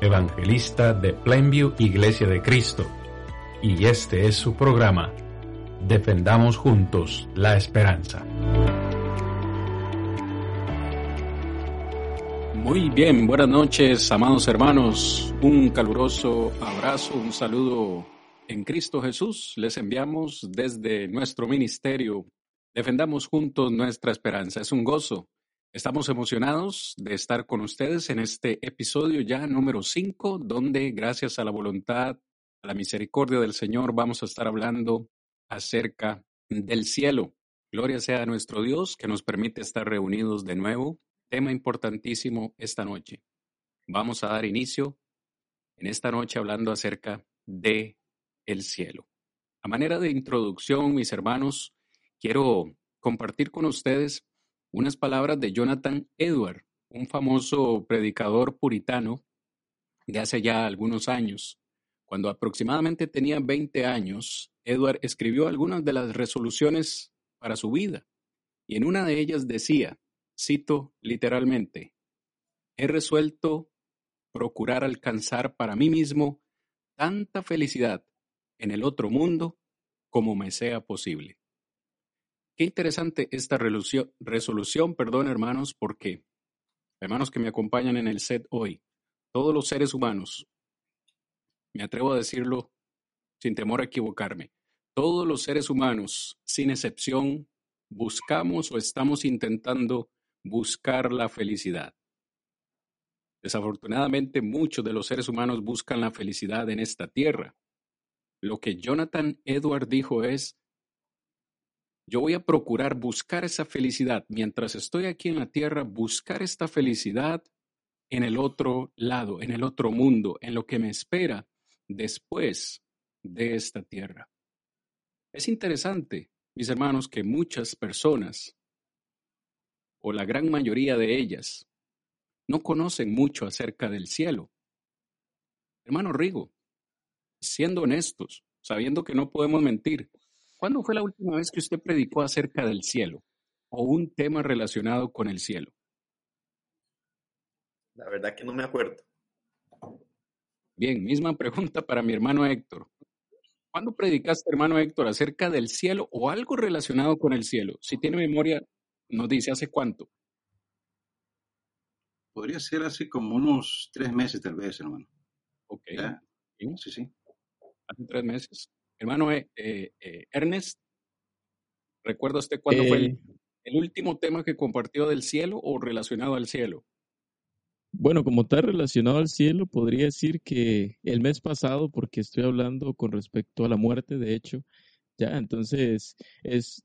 evangelista de Plainview Iglesia de Cristo, y este es su programa, Defendamos Juntos la Esperanza. Muy bien, buenas noches, amados hermanos. Un caluroso abrazo, un saludo en Cristo Jesús. Les enviamos desde nuestro ministerio. Defendamos juntos nuestra esperanza. Es un gozo Estamos emocionados de estar con ustedes en este episodio ya número 5, donde gracias a la voluntad, a la misericordia del Señor, vamos a estar hablando acerca del cielo. Gloria sea a nuestro Dios que nos permite estar reunidos de nuevo. Tema importantísimo esta noche. Vamos a dar inicio en esta noche hablando acerca de el cielo. A manera de introducción, mis hermanos, quiero compartir con ustedes unas palabras de Jonathan Edward, un famoso predicador puritano de hace ya algunos años. Cuando aproximadamente tenía 20 años, Edward escribió algunas de las resoluciones para su vida, y en una de ellas decía, cito literalmente, he resuelto procurar alcanzar para mí mismo tanta felicidad en el otro mundo como me sea posible. Qué interesante esta resolución, perdón, hermanos, porque, hermanos que me acompañan en el set hoy, todos los seres humanos, me atrevo a decirlo sin temor a equivocarme, todos los seres humanos, sin excepción, buscamos o estamos intentando buscar la felicidad. Desafortunadamente, muchos de los seres humanos buscan la felicidad en esta tierra. Lo que Jonathan Edward dijo es, yo voy a procurar buscar esa felicidad mientras estoy aquí en la tierra, buscar esta felicidad en el otro lado, en el otro mundo, en lo que me espera después de esta tierra. Es interesante, mis hermanos, que muchas personas, o la gran mayoría de ellas, no conocen mucho acerca del cielo. Hermano Rigo, siendo honestos, sabiendo que no podemos mentir, ¿Cuándo fue la última vez que usted predicó acerca del cielo o un tema relacionado con el cielo? La verdad que no me acuerdo. Bien, misma pregunta para mi hermano Héctor. ¿Cuándo predicaste, hermano Héctor, acerca del cielo o algo relacionado con el cielo? Si tiene memoria, nos dice hace cuánto. Podría ser hace como unos tres meses, tal vez, hermano. Ok. Sí, sí. Hace tres meses. Hermano eh, eh, eh, Ernest, ¿recuerda usted cuándo fue el, último tema que compartió del cielo o relacionado al cielo? Bueno, como tal relacionado al cielo, podría decir que el mes pasado, porque estoy hablando con respecto a la muerte, de hecho, ya, entonces es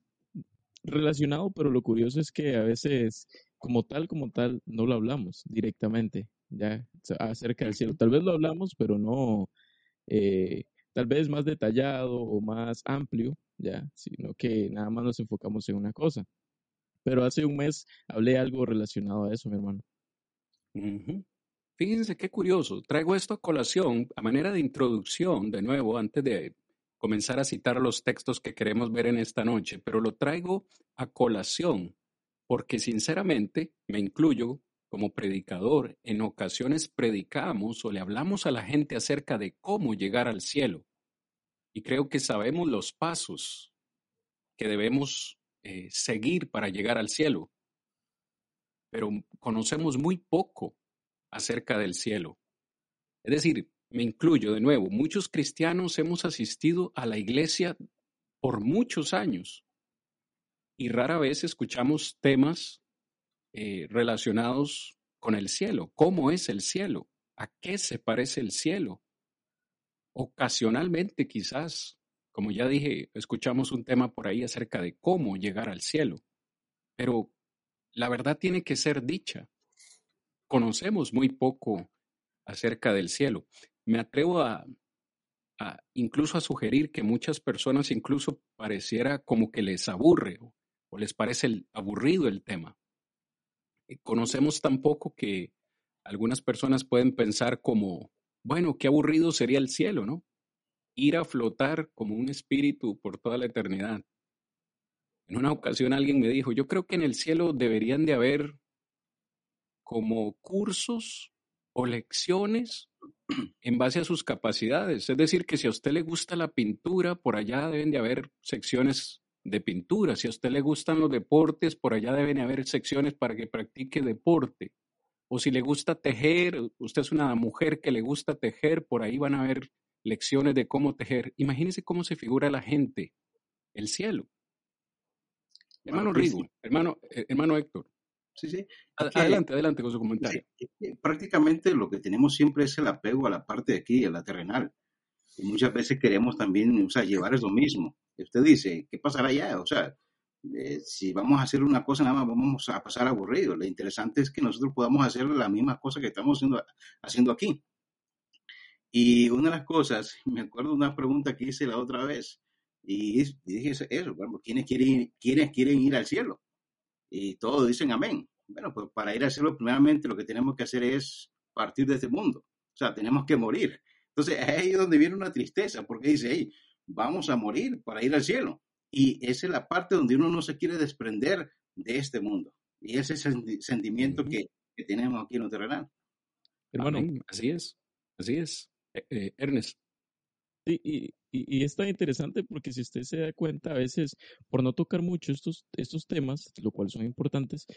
relacionado, pero lo curioso es que a veces, como tal, como tal, no lo hablamos directamente, ya, acerca del cielo. Tal vez lo hablamos, pero no, tal vez más detallado o más amplio, ya, sino que nada más nos enfocamos en una cosa. Pero hace un mes hablé algo relacionado a eso, mi hermano. Fíjense qué curioso. Traigo esto a colación a manera de introducción, de nuevo, antes de comenzar a citar los textos que queremos ver en esta noche, pero lo traigo a colación porque sinceramente me incluyo como predicador, en ocasiones predicamos o le hablamos a la gente acerca de cómo llegar al cielo. Y creo que sabemos los pasos que debemos eh, seguir para llegar al cielo. Pero conocemos muy poco acerca del cielo. Es decir, me incluyo de nuevo, muchos cristianos hemos asistido a la iglesia por muchos años y rara vez escuchamos temas eh, relacionados con el cielo. ¿Cómo es el cielo? ¿A qué se parece el cielo? Ocasionalmente quizás, como ya dije, escuchamos un tema por ahí acerca de cómo llegar al cielo, pero la verdad tiene que ser dicha. Conocemos muy poco acerca del cielo. Me atrevo a, incluso a sugerir que muchas personas incluso pareciera como que les aburre o, les parece aburrido el tema. Eh, conocemos tampoco que algunas personas pueden pensar como, bueno, qué aburrido sería el cielo, ¿no? Ir a flotar como un espíritu por toda la eternidad. En una ocasión alguien me dijo, yo creo que en el cielo deberían de haber como cursos o lecciones en base a sus capacidades. Es decir, que si a usted le gusta la pintura, por allá deben de haber secciones de pintura. Si a usted le gustan los deportes, por allá deben de haber secciones para que practique deporte. O si le gusta tejer, usted es una mujer que le gusta tejer, por ahí van a haber lecciones de cómo tejer. Imagínese cómo se figura la gente, el cielo. Hermano Rigo, hermano, eh, hermano Héctor. Sí, sí. adelante, adelante con su comentario. prácticamente lo que tenemos siempre es el apego a la parte de aquí, a la terrenal. Y muchas veces queremos también, o sea, llevar eso mismo. Usted dice, ¿qué pasará allá? O sea, eh, si vamos a hacer una cosa, nada más vamos a pasar aburrido. Lo interesante es que nosotros podamos hacer la misma cosa que estamos haciendo, haciendo aquí. Y una de las cosas, me acuerdo una pregunta que hice la otra vez, y, dije eso, bueno, ¿quiénes quieren, ¿quiénes quieren ir al cielo? Y todos dicen amén. Bueno, pues para ir al cielo, primeramente lo que tenemos que hacer es partir de este mundo. O sea, tenemos que morir. Entonces, es ahí donde viene una tristeza, porque dice, hey, vamos a morir para ir al cielo. Y esa es la parte donde uno no se quiere desprender de este mundo. Y ese es el sentimiento que, que tenemos aquí en lo terrenal. Hermano, así es, así es. Eh, eh, Ernest. Sí, y, y, es tan interesante porque si usted se da cuenta, a veces, por no tocar mucho estos, estos temas, lo cual son importantes,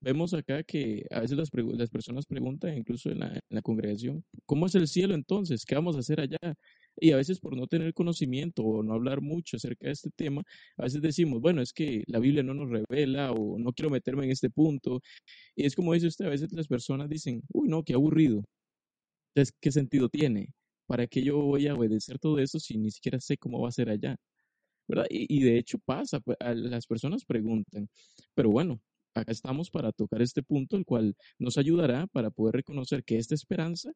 vemos acá que a veces las, las personas preguntan, incluso en la, en la, congregación, ¿cómo es el cielo entonces? ¿Qué vamos a hacer allá? Y a veces por no tener conocimiento o no hablar mucho acerca de este tema, a veces decimos, bueno, es que la Biblia no nos revela o no quiero meterme en este punto. Y es como dice usted, a veces las personas dicen, uy, no, qué aburrido. Entonces, ¿qué sentido tiene? ¿Para qué yo voy a obedecer todo eso si ni siquiera sé cómo va a ser allá? ¿Verdad? Y, y de hecho pasa, pues, las personas preguntan, pero bueno, acá estamos para tocar este punto, el cual nos ayudará para poder reconocer que esta esperanza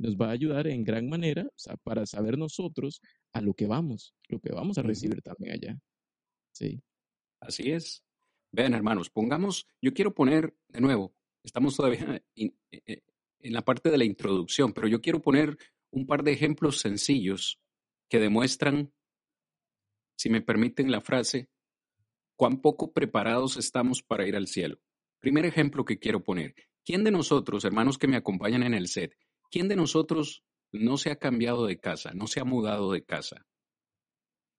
nos va a ayudar en gran manera para saber nosotros a lo que vamos, lo que vamos a recibir también allá. Sí. Así es. Vean, hermanos, pongamos, yo quiero poner de nuevo, estamos todavía e, e, en la parte de la introducción, pero yo quiero poner un par de ejemplos sencillos que demuestran, si me permiten la frase, cuán poco preparados estamos para ir al cielo. Primer ejemplo que quiero poner. ¿Quién de nosotros, hermanos que me acompañan en el set, ¿Quién de nosotros no se ha cambiado de casa, no se ha mudado de casa?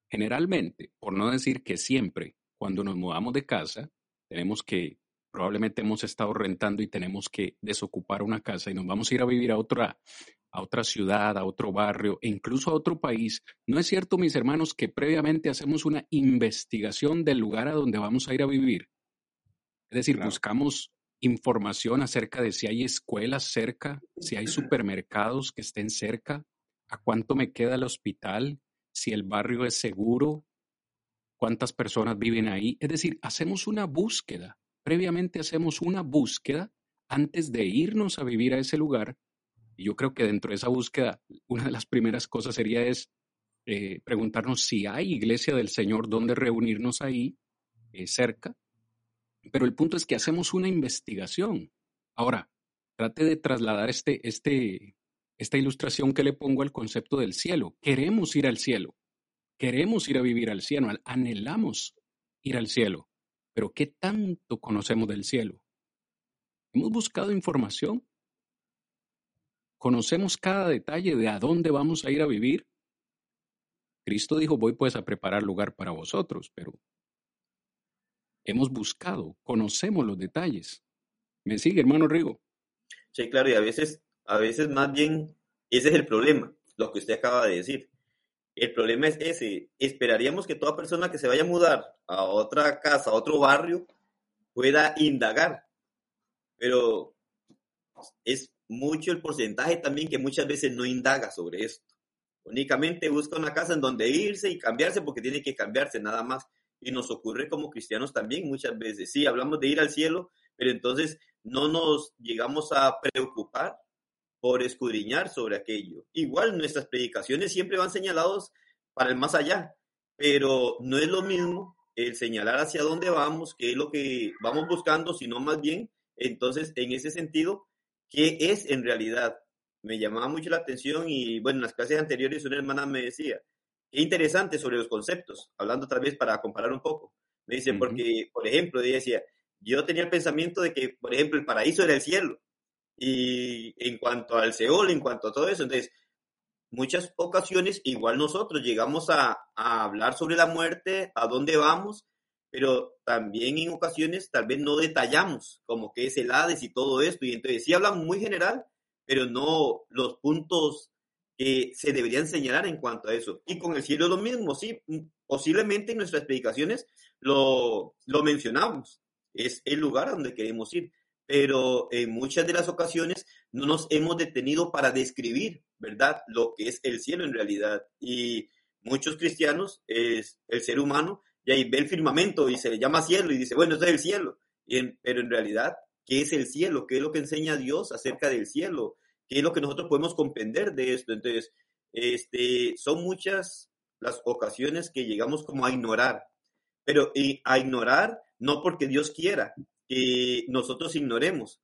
Generalmente, por no decir que siempre, cuando nos mudamos de casa, tenemos que, probablemente hemos estado rentando y tenemos que desocupar una casa y nos vamos a ir a vivir a otra, a otra ciudad, a otro barrio e incluso a otro país. ¿No es cierto, mis hermanos, que previamente hacemos una investigación del lugar a donde vamos a ir a vivir? Es decir, buscamos información acerca de si hay escuelas cerca, si hay supermercados que estén cerca, a cuánto me queda el hospital, si el barrio es seguro, cuántas personas viven ahí. Es decir, hacemos una búsqueda, previamente hacemos una búsqueda antes de irnos a vivir a ese lugar. Y yo creo que dentro de esa búsqueda, una de las primeras cosas sería es eh, preguntarnos si hay iglesia del Señor donde reunirnos ahí eh, cerca pero el punto es que hacemos una investigación. Ahora, trate de trasladar este, este, esta ilustración que le pongo al concepto del cielo. Queremos ir al cielo. Queremos ir a vivir al cielo. Anhelamos ir al cielo. Pero ¿qué tanto conocemos del cielo? ¿Hemos buscado información? ¿Conocemos cada detalle de a dónde vamos a ir a vivir? Cristo dijo, voy pues a preparar lugar para vosotros, pero hemos buscado, conocemos los detalles. ¿Me sigue, hermano Rigo? Sí, claro, y a veces, a veces más bien ese es el problema, lo que usted acaba de decir. El problema es ese. Esperaríamos que toda persona que se vaya a mudar a otra casa, a otro barrio, pueda indagar. Pero es mucho el porcentaje también que muchas veces no indaga sobre esto. Únicamente busca una casa en donde irse y cambiarse porque tiene que cambiarse nada más y nos ocurre como cristianos también muchas veces. Sí, hablamos de ir al cielo, pero entonces no nos llegamos a preocupar por escudriñar sobre aquello. Igual nuestras predicaciones siempre van señalados para el más allá, pero no es lo mismo el señalar hacia dónde vamos, qué es lo que vamos buscando, sino más bien, entonces, en ese sentido, qué es en realidad. Me llamaba mucho la atención y, bueno, en las clases anteriores una hermana me decía, qué interesante sobre los conceptos, hablando otra vez para comparar un poco. Me dice, porque, por ejemplo, ella decía, yo tenía el pensamiento de que, por ejemplo, el paraíso era el cielo. Y en cuanto al Seol, en cuanto a todo eso, entonces, muchas ocasiones, igual nosotros llegamos a, a, hablar sobre la muerte, a dónde vamos, pero también en ocasiones tal vez no detallamos como que es el Hades y todo esto. Y entonces sí hablan muy general, pero no los puntos que se deberían señalar en cuanto a eso. Y con el cielo lo mismo, sí, posiblemente en nuestras predicaciones lo, lo mencionamos, es el lugar a donde queremos ir, pero en muchas de las ocasiones no nos hemos detenido para describir, ¿verdad?, lo que es el cielo en realidad. Y muchos cristianos, es el ser humano, y ahí ve el firmamento y se le llama cielo y dice, bueno, eso es el cielo. Pero en realidad, ¿qué es el cielo? ¿Qué es lo que enseña Dios acerca del cielo? ¿Qué es lo que nosotros podemos comprender de esto? Entonces, este, son muchas las ocasiones que llegamos como a ignorar, pero a ignorar no porque Dios quiera que nosotros ignoremos,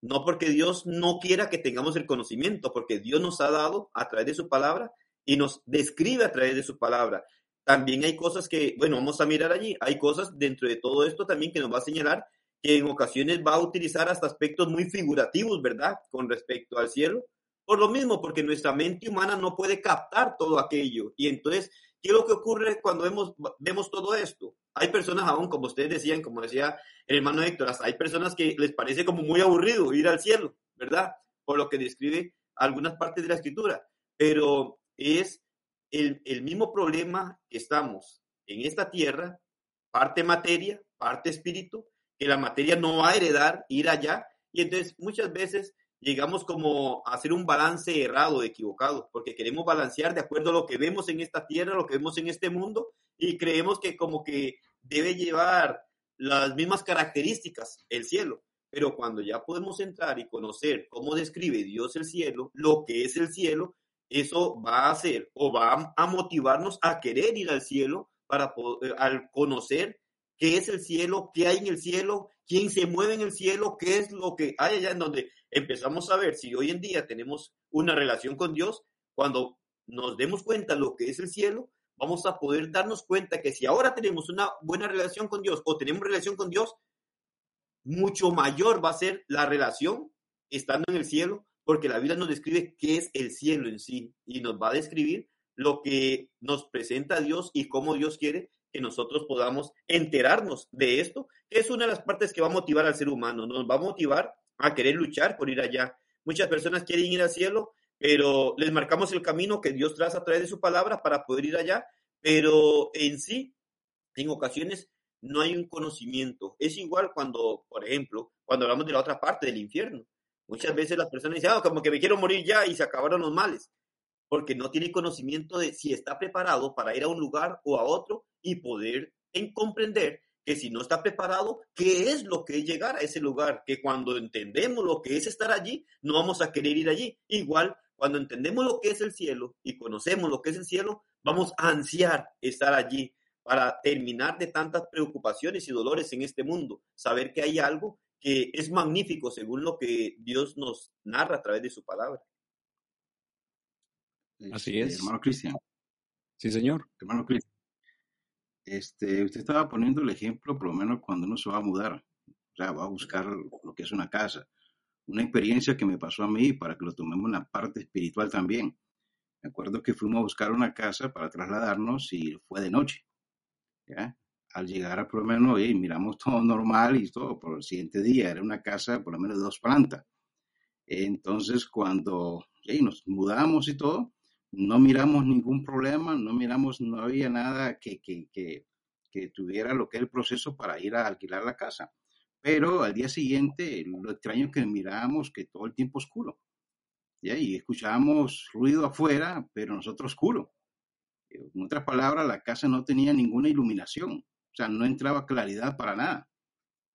no porque Dios no quiera que tengamos el conocimiento, porque Dios nos ha dado a través de su palabra y nos describe a través de su palabra. También hay cosas que, bueno, vamos a mirar allí, hay cosas dentro de todo esto también que nos va a señalar que en ocasiones va a utilizar hasta aspectos muy figurativos, ¿verdad? Con respecto al cielo. Por lo mismo, porque nuestra mente humana no puede captar todo aquello. Y entonces, ¿qué es lo que ocurre cuando vemos, vemos todo esto? Hay personas aún, como ustedes decían, como decía el hermano Héctor, hay personas que les parece como muy aburrido ir al cielo, ¿verdad? Por lo que describe algunas partes de la escritura. Pero es el, el mismo problema que estamos en esta tierra, parte materia, parte espíritu, que la materia no va a heredar, ir allá. Y entonces muchas veces llegamos como a hacer un balance errado, equivocado, porque queremos balancear de acuerdo a lo que vemos en esta tierra, lo que vemos en este mundo, y creemos que como que debe llevar las mismas características el cielo. Pero cuando ya podemos entrar y conocer cómo describe Dios el cielo, lo que es el cielo, eso va a hacer o va a motivarnos a querer ir al cielo para poder, al conocer qué es el cielo, qué hay en el cielo, quién se mueve en el cielo, qué es lo que hay allá en donde empezamos a ver si hoy en día tenemos una relación con Dios, cuando nos demos cuenta lo que es el cielo, vamos a poder darnos cuenta que si ahora tenemos una buena relación con Dios o tenemos relación con Dios, mucho mayor va a ser la relación estando en el cielo, porque la Biblia nos describe qué es el cielo en sí y nos va a describir lo que nos presenta Dios y cómo Dios quiere que nosotros podamos enterarnos de esto, que es una de las partes que va a motivar al ser humano, nos va a motivar a querer luchar por ir allá. Muchas personas quieren ir al cielo, pero les marcamos el camino que Dios traza a través de su palabra para poder ir allá, pero en sí, en ocasiones, no hay un conocimiento. Es igual cuando, por ejemplo, cuando hablamos de la otra parte del infierno. Muchas veces las personas dicen, ah, como que me quiero morir ya y se acabaron los males porque no tiene conocimiento de si está preparado para ir a un lugar o a otro y poder en comprender que si no está preparado, ¿qué es lo que es llegar a ese lugar? Que cuando entendemos lo que es estar allí, no vamos a querer ir allí. Igual, cuando entendemos lo que es el cielo y conocemos lo que es el cielo, vamos a ansiar estar allí para terminar de tantas preocupaciones y dolores en este mundo, saber que hay algo que es magnífico según lo que Dios nos narra a través de su palabra. Así es. Hermano Cristian. Sí, señor. Hermano Cristian. Este, usted estaba poniendo el ejemplo, por lo menos cuando uno se va a mudar, o sea, va a buscar lo que es una casa. Una experiencia que me pasó a mí para que lo tomemos en la parte espiritual también. Me acuerdo que fuimos a buscar una casa para trasladarnos y fue de noche. ¿ya? Al llegar a por lo menos, miramos todo normal y todo, por el siguiente día era una casa por lo menos de dos plantas. Entonces, cuando nos mudamos y todo, no miramos ningún problema, no miramos, no había nada que, que, que, tuviera lo que es el proceso para ir a alquilar la casa. Pero al día siguiente, lo extraño que mirábamos que todo el tiempo oscuro. ¿ya? Y escuchábamos ruido afuera, pero nosotros oscuro. En otras palabras, la casa no tenía ninguna iluminación, o sea, no entraba claridad para nada.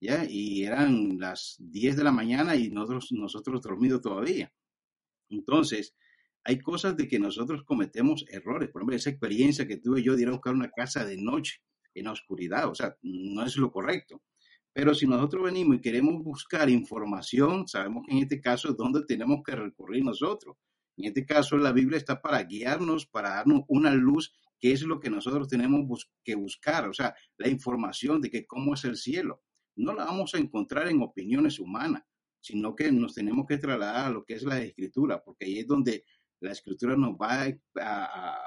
¿ya? Y eran las 10 de la mañana y nosotros, nosotros dormidos todavía. Entonces, hay cosas de que nosotros cometemos errores. Por ejemplo, esa experiencia que tuve yo de ir a buscar una casa de noche en la oscuridad, o sea, no es lo correcto. Pero si nosotros venimos y queremos buscar información, sabemos que en este caso es donde tenemos que recurrir nosotros. En este caso, la Biblia está para guiarnos, para darnos una luz, que es lo que nosotros tenemos que buscar, o sea, la información de que cómo es el cielo. No la vamos a encontrar en opiniones humanas, sino que nos tenemos que trasladar a lo que es la escritura, porque ahí es donde la escritura nos va a,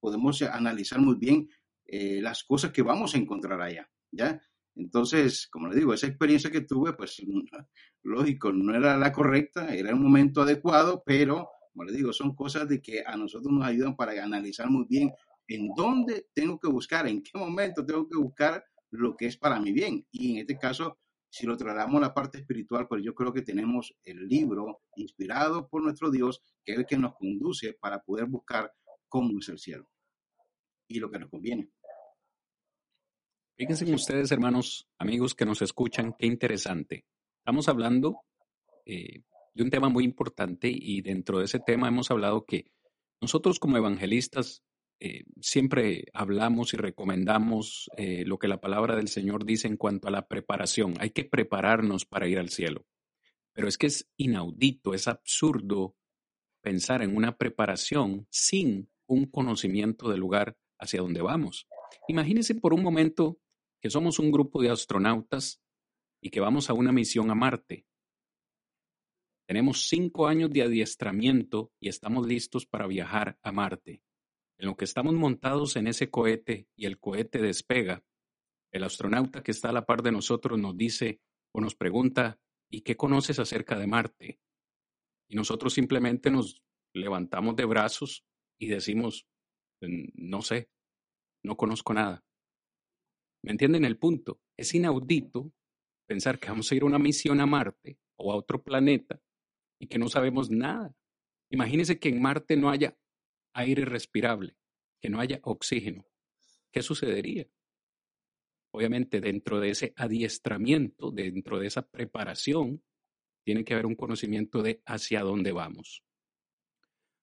podemos analizar muy bien eh, las cosas que vamos a encontrar allá, ¿ya? Entonces, como le digo, esa experiencia que tuve, pues lógico, no era la correcta, era un momento adecuado, pero, como le digo, son cosas de que a nosotros nos ayudan para analizar muy bien en dónde tengo que buscar, en qué momento tengo que buscar lo que es para mi bien. Y en este caso, si lo trasladamos a la parte espiritual, pues yo creo que tenemos el libro inspirado por nuestro Dios, que es el que nos conduce para poder buscar cómo es el cielo y lo que nos conviene. Fíjense ustedes, hermanos, amigos que nos escuchan, qué interesante. Estamos hablando eh, de un tema muy importante y dentro de ese tema hemos hablado que nosotros como evangelistas eh, siempre hablamos y recomendamos eh, lo que la palabra del Señor dice en cuanto a la preparación. Hay que prepararnos para ir al cielo. Pero es que es inaudito, es absurdo pensar en una preparación sin un conocimiento del lugar hacia donde vamos. Imagínense por un momento que somos un grupo de astronautas y que vamos a una misión a Marte. Tenemos cinco años de adiestramiento y estamos listos para viajar a Marte. En lo que estamos montados en ese cohete y el cohete despega, el astronauta que está a la par de nosotros nos dice o nos pregunta, ¿y qué conoces acerca de Marte? Y nosotros simplemente nos levantamos de brazos y decimos, no sé, no conozco nada. ¿Me entienden el punto? Es inaudito pensar que vamos a ir a una misión a Marte o a otro planeta y que no sabemos nada. Imagínense que en Marte no haya aire respirable, que no haya oxígeno, ¿qué sucedería? Obviamente dentro de ese adiestramiento, dentro de esa preparación, tiene que haber un conocimiento de hacia dónde vamos.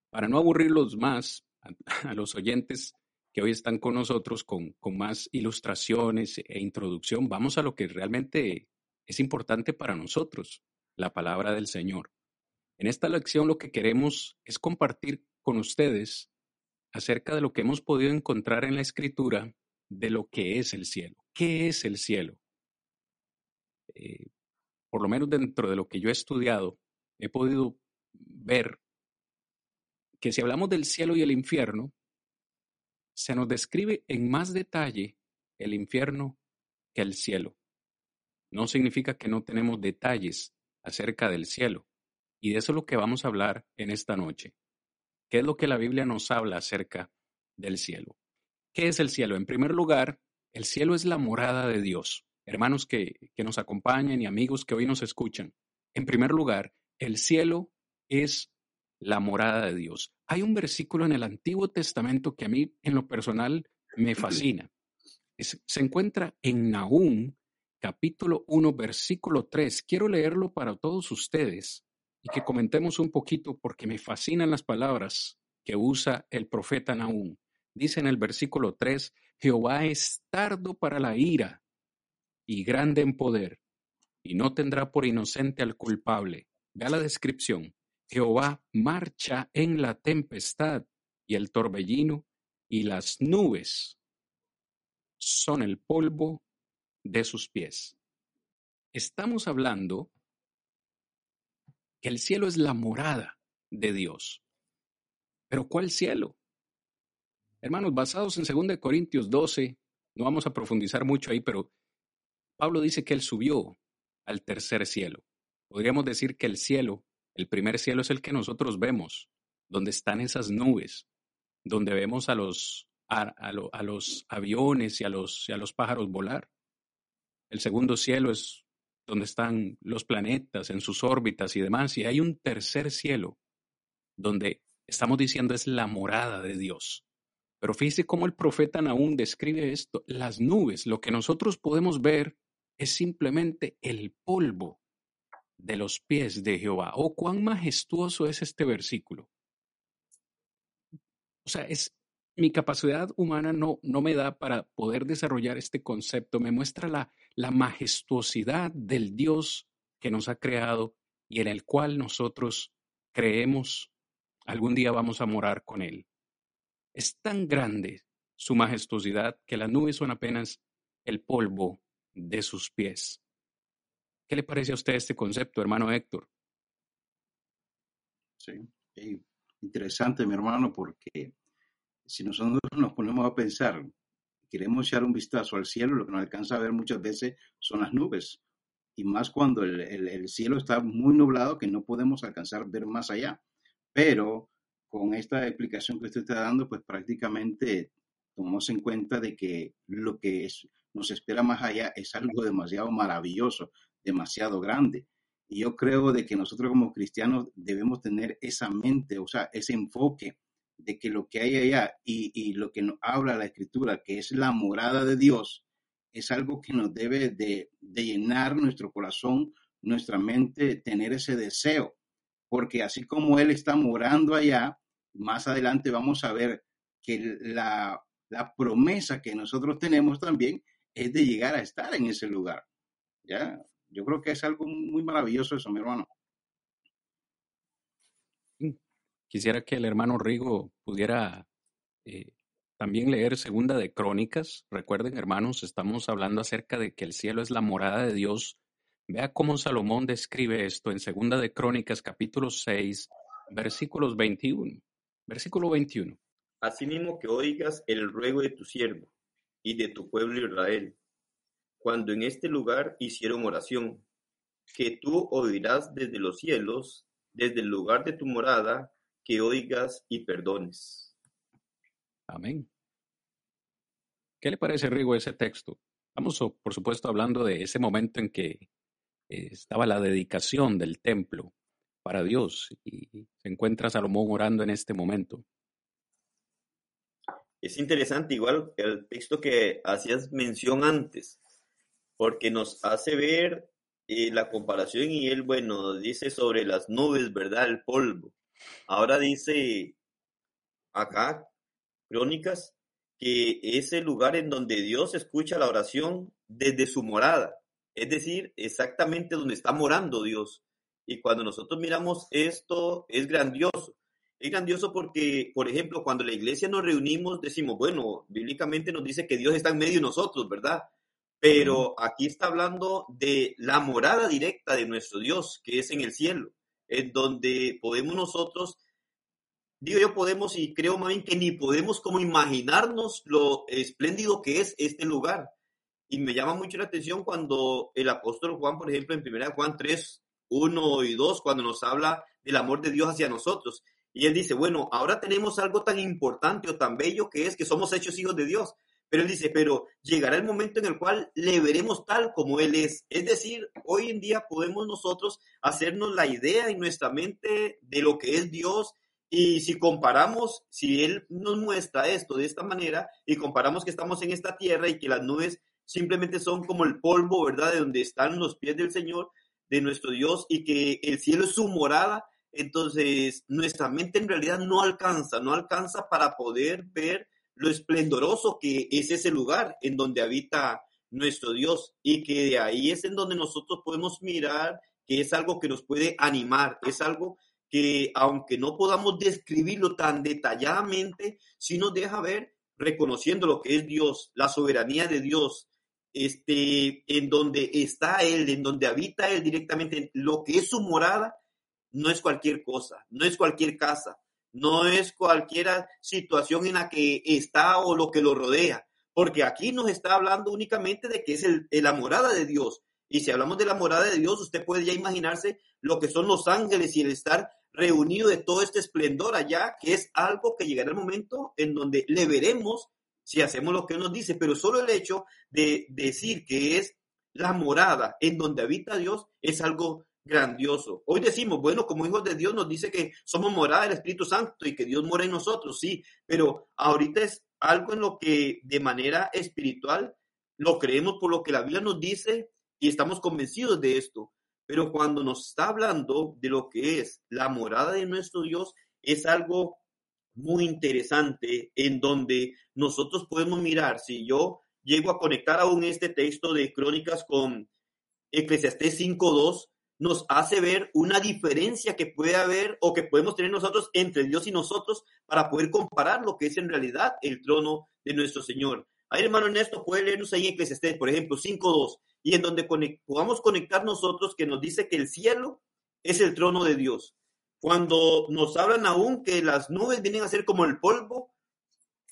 Para no aburrirlos más a, los oyentes que hoy están con nosotros con, con más ilustraciones e introducción, vamos a lo que realmente es importante para nosotros, la palabra del Señor. En esta lección lo que queremos es compartir con ustedes acerca de lo que hemos podido encontrar en la escritura de lo que es el cielo. ¿Qué es el cielo? Eh, por lo menos dentro de lo que yo he estudiado, he podido ver que si hablamos del cielo y el infierno, se nos describe en más detalle el infierno que el cielo. No significa que no tenemos detalles acerca del cielo. Y de eso es lo que vamos a hablar en esta noche. ¿Qué es lo que la Biblia nos habla acerca del cielo? ¿Qué es el cielo? En primer lugar, el cielo es la morada de Dios. Hermanos que, que nos acompañan y amigos que hoy nos escuchan. En primer lugar, el cielo es la morada de Dios. Hay un versículo en el Antiguo Testamento que a mí en lo personal me fascina. se encuentra en Nahum, capítulo 1, versículo 3. Quiero leerlo para todos ustedes y que comentemos un poquito porque me fascinan las palabras que usa el profeta Nahum. Dice en el versículo 3, Jehová es tardo para la ira y grande en poder, y no tendrá por inocente al culpable. Vea la descripción. Jehová marcha en la tempestad y el torbellino y las nubes son el polvo de sus pies. Estamos hablando que el cielo es la morada de Dios. Pero ¿cuál cielo? Hermanos, basados en 2 Corintios 12, no vamos a profundizar mucho ahí, pero Pablo dice que él subió al tercer cielo. Podríamos decir que el cielo, el primer cielo es el que nosotros vemos, donde están esas nubes, donde vemos a los, a, los aviones y a los, y a los pájaros volar. El segundo cielo es donde están los planetas en sus órbitas y demás, y hay un tercer cielo, donde estamos diciendo es la morada de Dios. Pero fíjese cómo el profeta Nahum describe esto, las nubes, lo que nosotros podemos ver es simplemente el polvo de los pies de Jehová. Oh, cuán majestuoso es este versículo. O sea, es mi capacidad humana no, no me da para poder desarrollar este concepto. Me muestra la, la majestuosidad del Dios que nos ha creado y en el cual nosotros creemos algún día vamos a morar con Él. Es tan grande su majestuosidad que las nubes son apenas el polvo de sus pies. ¿Qué le parece a usted este concepto, hermano Héctor? Sí, interesante, mi hermano, porque si nosotros nos ponemos a pensar, queremos echar un vistazo al cielo, lo que nos alcanza a ver muchas veces son las nubes. Y más cuando el, el cielo está muy nublado que no podemos alcanzar a ver más allá. Pero con esta explicación que usted está dando, pues prácticamente tomamos en cuenta de que lo que nos espera más allá es algo demasiado maravilloso, demasiado grande. Y yo creo de que nosotros como cristianos debemos tener esa mente, o sea, ese enfoque de que lo que hay allá y, y lo que nos habla la escritura, que es la morada de Dios, es algo que nos debe de, de llenar nuestro corazón, nuestra mente, tener ese deseo. Porque así como Él está morando allá, más adelante vamos a ver que la, la promesa que nosotros tenemos también es de llegar a estar en ese lugar. ¿Ya? Yo creo que es algo muy maravilloso eso, mi hermano. Quisiera que el hermano Rigo pudiera eh, también leer Segunda de Crónicas. Recuerden, hermanos, estamos hablando acerca de que el cielo es la morada de Dios. Vea cómo Salomón describe esto en Segunda de Crónicas, capítulo 6, versículos 21. Versículo 21. Asimismo que oigas el ruego de tu siervo y de tu pueblo Israel, cuando en este lugar hicieron oración, que tú oirás desde los cielos, desde el lugar de tu morada, que oigas y perdones. Amén. ¿Qué le parece, Rigo, ese texto? Vamos, por supuesto, hablando de ese momento en que eh, estaba la dedicación del templo para Dios y se encuentra Salomón orando en este momento. Es interesante, igual el texto que hacías mención antes, porque nos hace ver eh, la comparación y él, bueno, dice sobre las nubes, ¿verdad? El polvo. Ahora dice acá, Crónicas, que es el lugar en donde Dios escucha la oración desde su morada, es decir, exactamente donde está morando Dios. Y cuando nosotros miramos esto, es grandioso. Es grandioso porque, por ejemplo, cuando la iglesia nos reunimos, decimos, bueno, bíblicamente nos dice que Dios está en medio de nosotros, ¿verdad? Pero aquí está hablando de la morada directa de nuestro Dios, que es en el cielo en donde podemos nosotros, digo yo podemos y creo más que ni podemos como imaginarnos lo espléndido que es este lugar. Y me llama mucho la atención cuando el apóstol Juan, por ejemplo, en 1 Juan 3, 1 y 2, cuando nos habla del amor de Dios hacia nosotros. Y él dice, bueno, ahora tenemos algo tan importante o tan bello que es que somos hechos hijos de Dios. Pero él dice, pero llegará el momento en el cual le veremos tal como Él es. Es decir, hoy en día podemos nosotros hacernos la idea en nuestra mente de lo que es Dios. Y si comparamos, si Él nos muestra esto de esta manera y comparamos que estamos en esta tierra y que las nubes simplemente son como el polvo, ¿verdad? De donde están los pies del Señor, de nuestro Dios, y que el cielo es su morada, entonces nuestra mente en realidad no alcanza, no alcanza para poder ver lo esplendoroso que es ese lugar en donde habita nuestro Dios y que de ahí es en donde nosotros podemos mirar que es algo que nos puede animar, es algo que aunque no podamos describirlo tan detalladamente, sí nos deja ver reconociendo lo que es Dios, la soberanía de Dios, este, en donde está Él, en donde habita Él directamente, lo que es su morada, no es cualquier cosa, no es cualquier casa, no es cualquier situación en la que está o lo que lo rodea, porque aquí nos está hablando únicamente de que es el, la morada de Dios. Y si hablamos de la morada de Dios, usted puede ya imaginarse lo que son los ángeles y el estar reunido de todo este esplendor allá, que es algo que llegará el momento en donde le veremos si hacemos lo que nos dice, pero solo el hecho de decir que es la morada en donde habita Dios es algo grandioso. Hoy decimos, bueno, como hijos de Dios nos dice que somos morada del Espíritu Santo y que Dios mora en nosotros, sí, pero ahorita es algo en lo que de manera espiritual lo creemos por lo que la Biblia nos dice y estamos convencidos de esto. Pero cuando nos está hablando de lo que es la morada de nuestro Dios, es algo muy interesante en donde nosotros podemos mirar, si yo llego a conectar aún este texto de Crónicas con Eclesiastés 5.2, nos hace ver una diferencia que puede haber o que podemos tener nosotros entre Dios y nosotros para poder comparar lo que es en realidad el trono de nuestro Señor. Ahí, hermano Ernesto, puede leernos ahí Eclesiastés, por ejemplo, 5.2, y en donde podamos conectar nosotros que nos dice que el cielo es el trono de Dios. Cuando nos hablan aún que las nubes vienen a ser como el polvo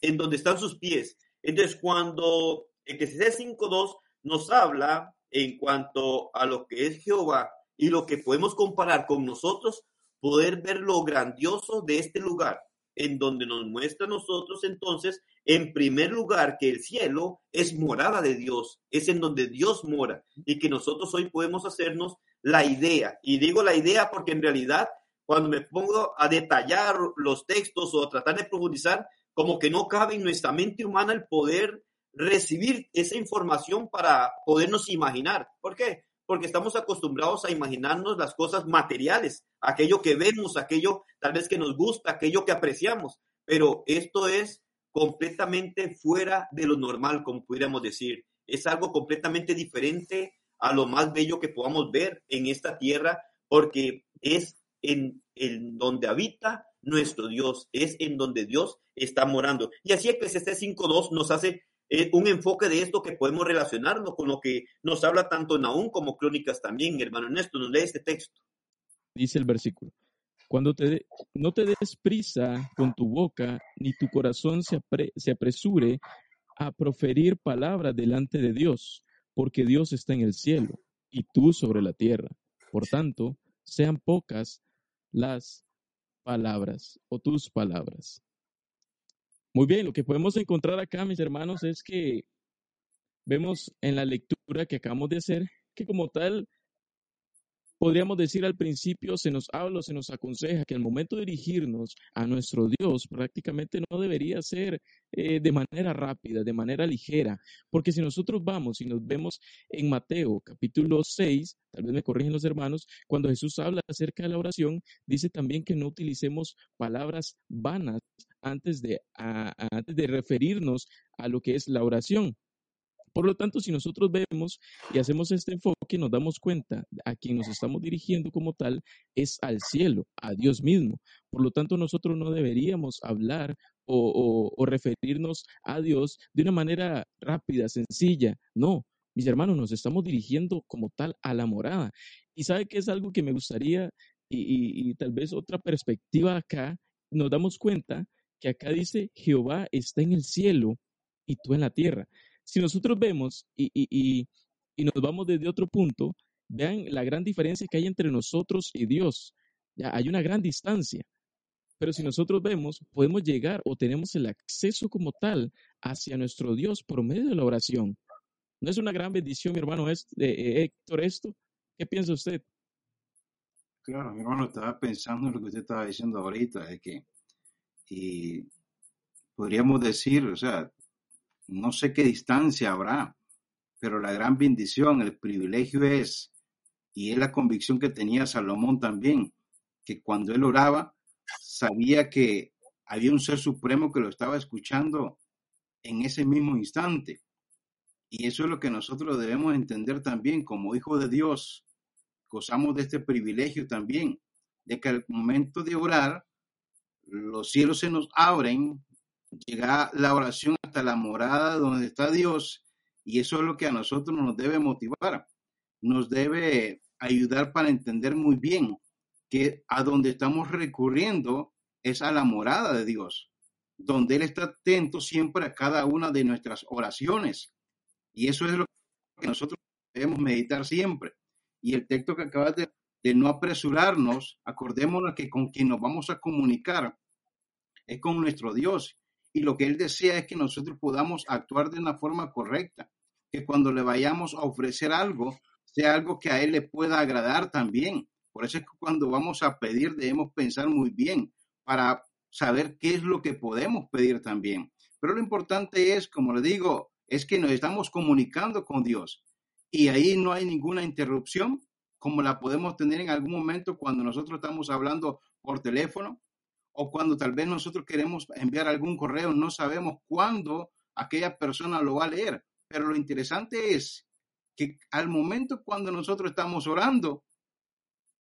en donde están sus pies. Entonces, cuando Eclesiastés 5.2 nos habla en cuanto a lo que es Jehová y lo que podemos comparar con nosotros, poder ver lo grandioso de este lugar, en donde nos muestra a nosotros entonces, en primer lugar, que el cielo es morada de Dios, es en donde Dios mora y que nosotros hoy podemos hacernos la idea. Y digo la idea porque en realidad, cuando me pongo a detallar los textos o tratar de profundizar, como que no cabe en nuestra mente humana el poder recibir esa información para podernos imaginar. ¿Por qué? Porque estamos acostumbrados a imaginarnos las cosas materiales, aquello que vemos, aquello tal vez que nos gusta, aquello que apreciamos, pero esto es completamente fuera de lo normal, como pudiéramos decir. Es algo completamente diferente a lo más bello que podamos ver en esta tierra, porque es en, en donde habita nuestro Dios, es en donde Dios está morando. Y así este 5.2 nos hace eh, un enfoque de esto que podemos relacionarlo con lo que nos habla tanto Naúm como Crónicas también, hermano Ernesto, nos lee este texto. Dice el versículo, cuando te no te des prisa con tu boca, ni tu corazón se, se apresure a proferir palabras delante de Dios, porque Dios está en el cielo y tú sobre la tierra. Por tanto, sean pocas las palabras o tus palabras. Muy bien, lo que podemos encontrar acá, mis hermanos, es que vemos en la lectura que acabamos de hacer que como tal podríamos decir al principio, se nos habla, se nos aconseja que el momento de dirigirnos a nuestro Dios prácticamente no debería ser eh, de manera rápida, de manera ligera, porque si nosotros vamos y nos vemos en Mateo capítulo 6, tal vez me corrigen los hermanos, cuando Jesús habla acerca de la oración, dice también que no utilicemos palabras vanas antes de, antes de referirnos a lo que es la oración. Por lo tanto, si nosotros vemos y hacemos este enfoque, nos damos cuenta a quien nos estamos dirigiendo como tal es al cielo, a Dios mismo. Por lo tanto, nosotros no deberíamos hablar o, referirnos a Dios de una manera rápida, sencilla. No, mis hermanos, nos estamos dirigiendo como tal a la morada. Y sabe que es algo que me gustaría y, y tal vez otra perspectiva acá, nos damos cuenta que acá dice, Jehová está en el cielo y tú en la tierra. Si nosotros vemos y, nos vamos desde otro punto, vean la gran diferencia que hay entre nosotros y Dios. Ya hay una gran distancia. Pero si nosotros vemos, podemos llegar o tenemos el acceso como tal hacia nuestro Dios por medio de la oración. ¿No es una gran bendición, mi hermano eh, Héctor, esto? ¿Qué piensa usted? Claro, mi hermano, estaba pensando en lo que usted estaba diciendo ahorita, de que y podríamos decir, o sea, no sé qué distancia habrá, pero la gran bendición, el privilegio es, y es la convicción que tenía Salomón también, que cuando él oraba, sabía que había un ser supremo que lo estaba escuchando en ese mismo instante. Y eso es lo que nosotros debemos entender también como hijos de Dios. Gozamos de este privilegio también, de que al momento de orar, los cielos se nos abren llega la oración hasta la morada donde está Dios y eso es lo que a nosotros nos debe motivar, nos debe ayudar para entender muy bien que a donde estamos recurriendo es a la morada de Dios, donde Él está atento siempre a cada una de nuestras oraciones. Y eso es lo que nosotros debemos meditar siempre. Y el texto que acabas de, de no apresurarnos, acordémonos que con quien nos vamos a comunicar es con nuestro Dios y lo que Él desea es que nosotros podamos actuar de una forma correcta, que cuando le vayamos a ofrecer algo, sea algo que a Él le pueda agradar también. Por eso es que cuando vamos a pedir debemos pensar muy bien para saber qué es lo que podemos pedir también. Pero lo importante es, como le digo, es que nos estamos comunicando con Dios y ahí no hay ninguna interrupción, como la podemos tener en algún momento cuando nosotros estamos hablando por teléfono o cuando tal vez nosotros queremos enviar algún correo, no sabemos cuándo aquella persona lo va a leer. Pero lo interesante es que al momento cuando nosotros estamos orando,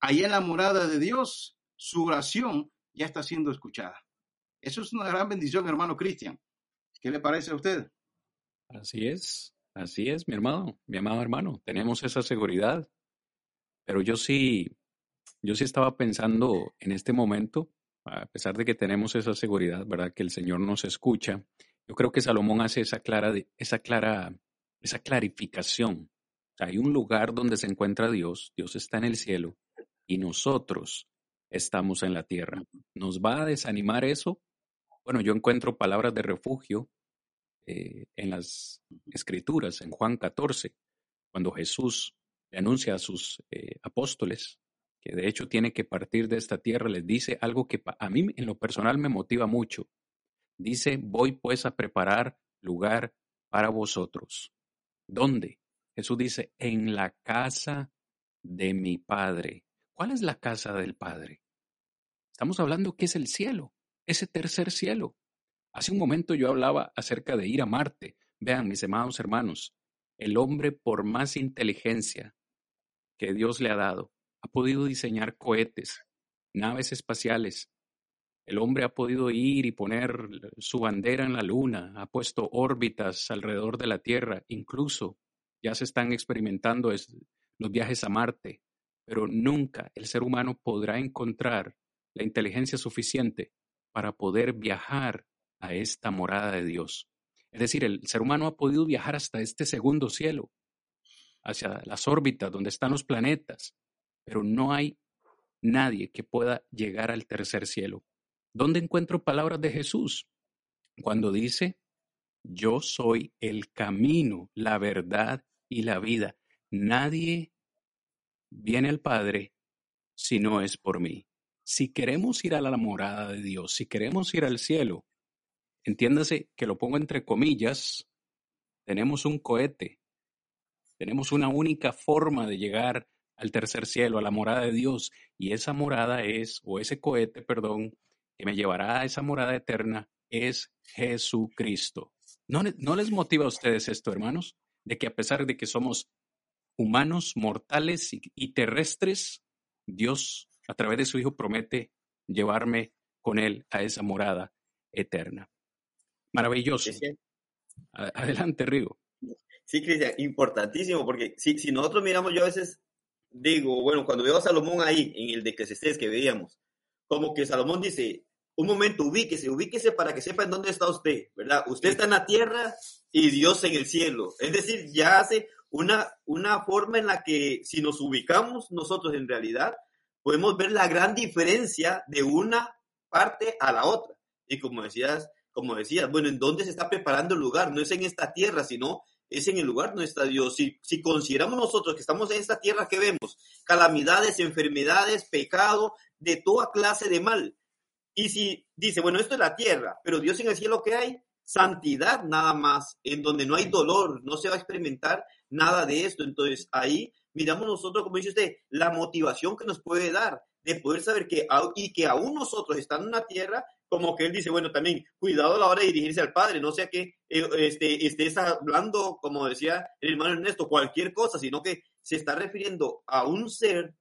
ahí en la morada de Dios, su oración ya está siendo escuchada. Eso es una gran bendición, hermano Cristian. ¿Qué le parece a usted? Así es, así es, mi hermano, mi amado hermano. Tenemos esa seguridad. Pero yo sí, yo sí estaba pensando en este momento, a pesar de que tenemos esa seguridad, ¿verdad? Que el Señor nos escucha. Yo creo que Salomón hace esa clara, esa clara, esa clarificación. hay un lugar donde se encuentra Dios, Dios está en el cielo y nosotros estamos en la tierra. ¿Nos va a desanimar eso? Bueno, yo encuentro palabras de refugio eh, en las escrituras, en Juan 14, cuando Jesús le anuncia a sus eh, apóstoles que de hecho tiene que partir de esta tierra, les dice algo que a mí en lo personal me motiva mucho. Dice, voy pues a preparar lugar para vosotros. ¿Dónde? Jesús dice, en la casa de mi Padre. ¿Cuál es la casa del Padre? Estamos hablando que es el cielo, ese tercer cielo. Hace un momento yo hablaba acerca de ir a Marte. Vean, mis amados hermanos, el hombre por más inteligencia que Dios le ha dado, ha podido diseñar cohetes, naves espaciales. El hombre ha podido ir y poner su bandera en la luna, ha puesto órbitas alrededor de la Tierra, incluso ya se están experimentando los viajes a Marte, pero nunca el ser humano podrá encontrar la inteligencia suficiente para poder viajar a esta morada de Dios. Es decir, el ser humano ha podido viajar hasta este segundo cielo, hacia las órbitas donde están los planetas, pero no hay nadie que pueda llegar al tercer cielo. ¿Dónde encuentro palabras de Jesús? Cuando dice, yo soy el camino, la verdad y la vida. Nadie viene al Padre si no es por mí. Si queremos ir a la morada de Dios, si queremos ir al cielo, entiéndase que lo pongo entre comillas, tenemos un cohete, tenemos una única forma de llegar al tercer cielo, a la morada de Dios, y esa morada es, o ese cohete, perdón, que me llevará a esa morada eterna, es Jesucristo. ¿No, ¿No les motiva a ustedes esto, hermanos? De que a pesar de que somos humanos, mortales y, terrestres, Dios, a través de su Hijo, promete llevarme con Él a esa morada eterna. Maravilloso. Adelante, Rigo. Sí, Cristian, importantísimo, porque si, si nosotros miramos, yo a veces digo, bueno, cuando veo a Salomón ahí, en el de que se estés que veíamos, como que Salomón dice, un momento, ubíquese, ubíquese para que sepa en dónde está usted, ¿verdad? Usted está en la tierra y Dios en el cielo. Es decir, ya hace una, una forma en la que si nos ubicamos nosotros en realidad, podemos ver la gran diferencia de una parte a la otra. Y como decías, como decías, bueno, ¿en dónde se está preparando el lugar? No es en esta tierra, sino es en el lugar donde está Dios. Si, si consideramos nosotros que estamos en esta tierra que vemos, calamidades, enfermedades, pecado, de toda clase de mal. Y si dice, bueno, esto es la tierra, pero Dios en el cielo que hay, santidad nada más, en donde no hay dolor, no se va a experimentar nada de esto. Entonces ahí miramos nosotros, como dice usted, la motivación que nos puede dar de poder saber que, y que aún nosotros estando en una tierra, como que él dice, bueno, también cuidado a la hora de dirigirse al Padre, no sea que eh, este, estés hablando, como decía el hermano Ernesto, cualquier cosa, sino que se está refiriendo a un ser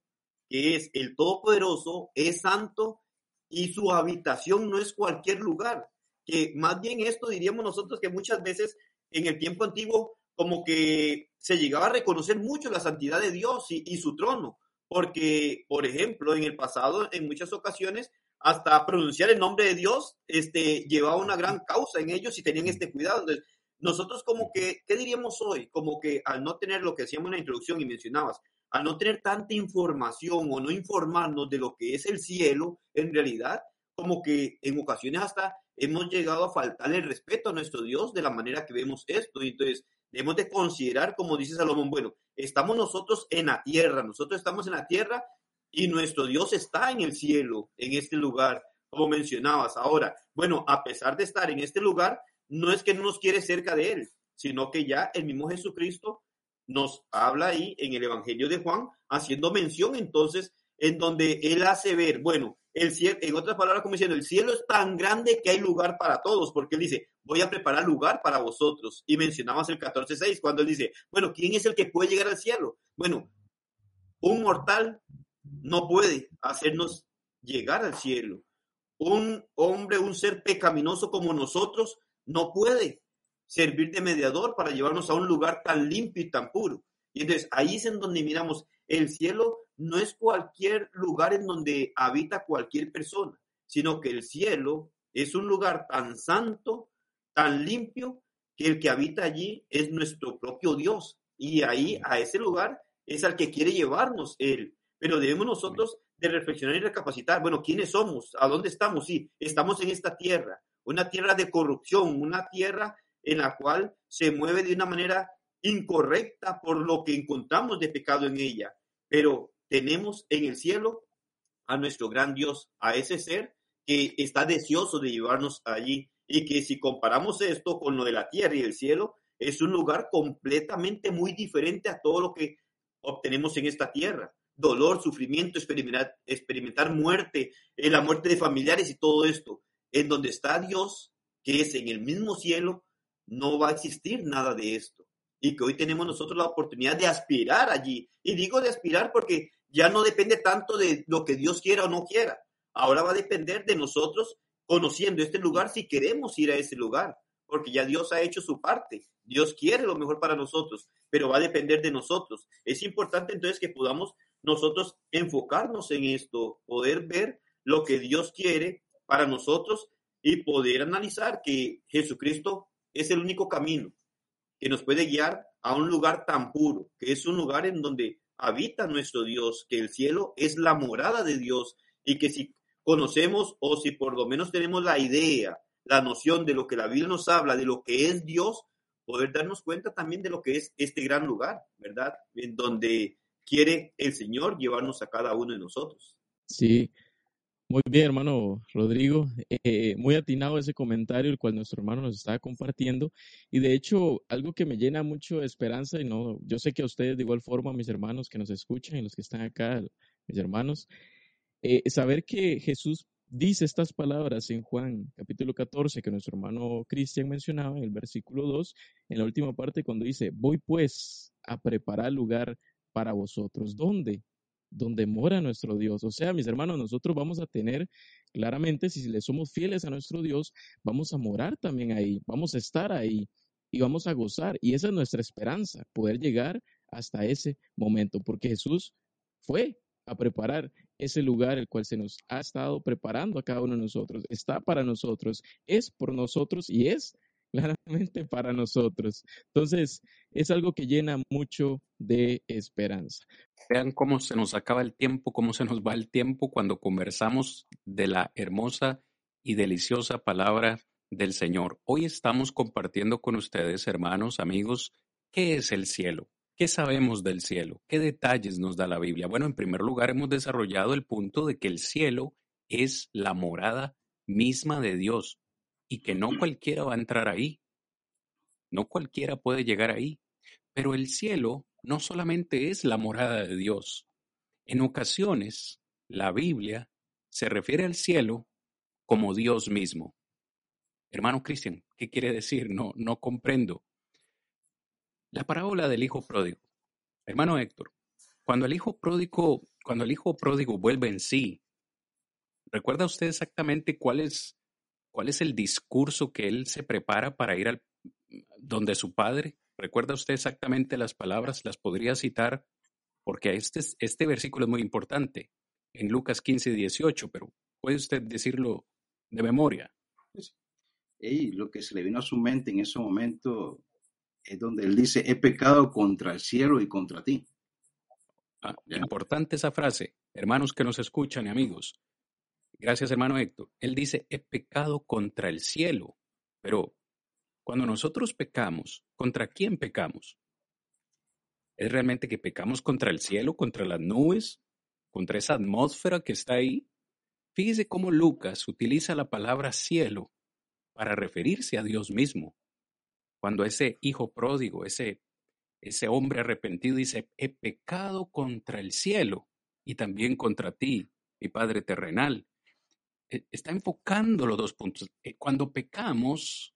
que es el Todopoderoso, es santo y su habitación no es cualquier lugar. Que más bien esto diríamos nosotros que muchas veces en el tiempo antiguo como que se llegaba a reconocer mucho la santidad de Dios y, y su trono, porque, por ejemplo, en el pasado, en muchas ocasiones, hasta pronunciar el nombre de Dios, este, llevaba una gran causa en ellos y tenían este cuidado. Entonces, nosotros como que, ¿qué diríamos hoy? Como que al no tener lo que hacíamos en la introducción y mencionabas, al no tener tanta información o no informarnos de lo que es el cielo, en realidad, como que en ocasiones hasta hemos llegado a faltarle el respeto a nuestro Dios de la manera que vemos esto. Entonces, debemos de considerar, como dice Salomón, bueno, estamos nosotros en la tierra, nosotros estamos en la tierra y nuestro Dios está en el cielo, en este lugar, como mencionabas. Ahora, bueno, a pesar de estar en este lugar, no es que no nos quiere cerca de Él, sino que ya el mismo Jesucristo nos habla ahí en el Evangelio de Juan, haciendo mención entonces en donde él hace ver, bueno, el cielo, en otras palabras, como diciendo, el cielo es tan grande que hay lugar para todos, porque él dice, voy a preparar lugar para vosotros. Y mencionamos el 14.6, cuando él dice, bueno, ¿quién es el que puede llegar al cielo? Bueno, un mortal no puede hacernos llegar al cielo. Un hombre, un ser pecaminoso como nosotros, no puede servir de mediador para llevarnos a un lugar tan limpio y tan puro. Y entonces ahí es en donde miramos, el cielo no es cualquier lugar en donde habita cualquier persona, sino que el cielo es un lugar tan santo, tan limpio, que el que habita allí es nuestro propio Dios. Y ahí, a ese lugar, es al que quiere llevarnos Él. Pero debemos nosotros de reflexionar y recapacitar. Bueno, ¿quiénes somos? ¿A dónde estamos? Sí, estamos en esta tierra, una tierra de corrupción, una tierra en la cual se mueve de una manera incorrecta por lo que encontramos de pecado en ella. Pero tenemos en el cielo a nuestro gran Dios, a ese ser que está deseoso de llevarnos allí y que si comparamos esto con lo de la tierra y el cielo, es un lugar completamente muy diferente a todo lo que obtenemos en esta tierra. Dolor, sufrimiento, experimentar, experimentar muerte, eh, la muerte de familiares y todo esto. En donde está Dios, que es en el mismo cielo, no va a existir nada de esto. Y que hoy tenemos nosotros la oportunidad de aspirar allí. Y digo de aspirar porque ya no depende tanto de lo que Dios quiera o no quiera. Ahora va a depender de nosotros conociendo este lugar si queremos ir a ese lugar, porque ya Dios ha hecho su parte. Dios quiere lo mejor para nosotros, pero va a depender de nosotros. Es importante entonces que podamos nosotros enfocarnos en esto, poder ver lo que Dios quiere para nosotros y poder analizar que Jesucristo es el único camino que nos puede guiar a un lugar tan puro, que es un lugar en donde habita nuestro Dios, que el cielo es la morada de Dios y que si conocemos o si por lo menos tenemos la idea, la noción de lo que la Biblia nos habla, de lo que es Dios, poder darnos cuenta también de lo que es este gran lugar, ¿verdad? En donde quiere el Señor llevarnos a cada uno de nosotros. Sí, muy bien, hermano Rodrigo. Eh, muy atinado ese comentario, el cual nuestro hermano nos estaba compartiendo. Y de hecho, algo que me llena mucho de esperanza, y no, yo sé que a ustedes de igual forma, mis hermanos que nos escuchan y los que están acá, mis hermanos, eh, saber que Jesús dice estas palabras en Juan capítulo 14, que nuestro hermano Cristian mencionaba en el versículo 2, en la última parte, cuando dice, voy pues a preparar lugar para vosotros. ¿Dónde? donde mora nuestro Dios. O sea, mis hermanos, nosotros vamos a tener claramente, si le somos fieles a nuestro Dios, vamos a morar también ahí, vamos a estar ahí y vamos a gozar. Y esa es nuestra esperanza, poder llegar hasta ese momento, porque Jesús fue a preparar ese lugar el cual se nos ha estado preparando a cada uno de nosotros, está para nosotros, es por nosotros y es claramente para nosotros. Entonces, es algo que llena mucho de esperanza. Vean cómo se nos acaba el tiempo, cómo se nos va el tiempo cuando conversamos de la hermosa y deliciosa palabra del Señor. Hoy estamos compartiendo con ustedes, hermanos, amigos, qué es el cielo, qué sabemos del cielo, qué detalles nos da la Biblia. Bueno, en primer lugar, hemos desarrollado el punto de que el cielo es la morada misma de Dios y que no cualquiera va a entrar ahí. No cualquiera puede llegar ahí. Pero el cielo no solamente es la morada de Dios. En ocasiones, la Biblia se refiere al cielo como Dios mismo. Hermano Cristian, ¿qué quiere decir? No, no comprendo. La parábola del hijo pródigo. Hermano Héctor, cuando el hijo pródigo, cuando el hijo pródigo vuelve en sí, ¿recuerda usted exactamente cuál es, cuál es el discurso que él se prepara para ir al donde su padre? ¿Recuerda usted exactamente las palabras? ¿Las podría citar? Porque este, este versículo es muy importante en Lucas 15, 18, pero ¿puede usted decirlo de memoria? Y lo que se le vino a su mente en ese momento es donde él dice, he pecado contra el cielo y contra ti. Ah, importante esa frase, hermanos que nos escuchan y amigos. Gracias, hermano Héctor. Él dice, he pecado contra el cielo, pero cuando nosotros pecamos, ¿contra quién pecamos? ¿Es realmente que pecamos contra el cielo, contra las nubes, contra esa atmósfera que está ahí? Fíjese cómo Lucas utiliza la palabra cielo para referirse a Dios mismo. Cuando ese hijo pródigo, ese, ese hombre arrepentido dice, he pecado contra el cielo y también contra ti, mi Padre terrenal. E, está enfocando los dos puntos. Eh, cuando pecamos,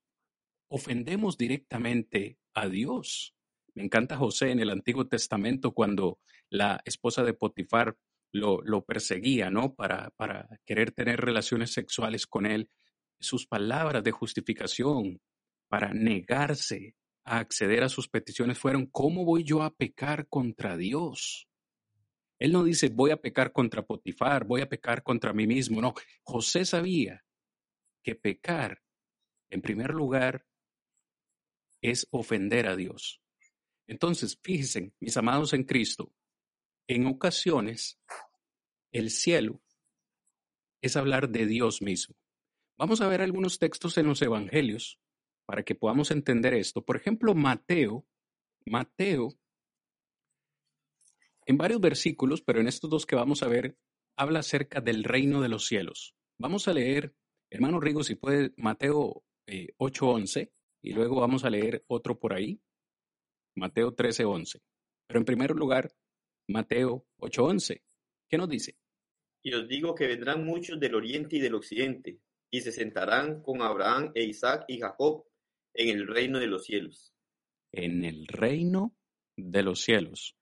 ofendemos directamente a Dios. Me encanta José en el Antiguo Testamento cuando la esposa de Potifar lo, lo perseguía, ¿no? Para, para querer tener relaciones sexuales con él. Sus palabras de justificación para negarse a acceder a sus peticiones fueron, ¿cómo voy yo a pecar contra Dios? Él no dice, voy a pecar contra Potifar, voy a pecar contra mí mismo. No, José sabía que pecar, en primer lugar, es ofender a Dios. Entonces, fíjense, mis amados en Cristo, en ocasiones el cielo es hablar de Dios mismo. Vamos a ver algunos textos en los evangelios para que podamos entender esto. Por ejemplo, Mateo, Mateo, en varios versículos, pero en estos dos que vamos a ver, habla acerca del reino de los cielos. Vamos a leer, hermano Rigo, si puede, Mateo 8:11, eh, y luego vamos a leer otro por ahí, Mateo 13:11. Pero en primer lugar, Mateo 8:11. ¿Qué nos dice? Y os digo que vendrán muchos del oriente y del occidente, y se sentarán con Abraham e Isaac y Jacob en el reino de los cielos. En el reino de los cielos.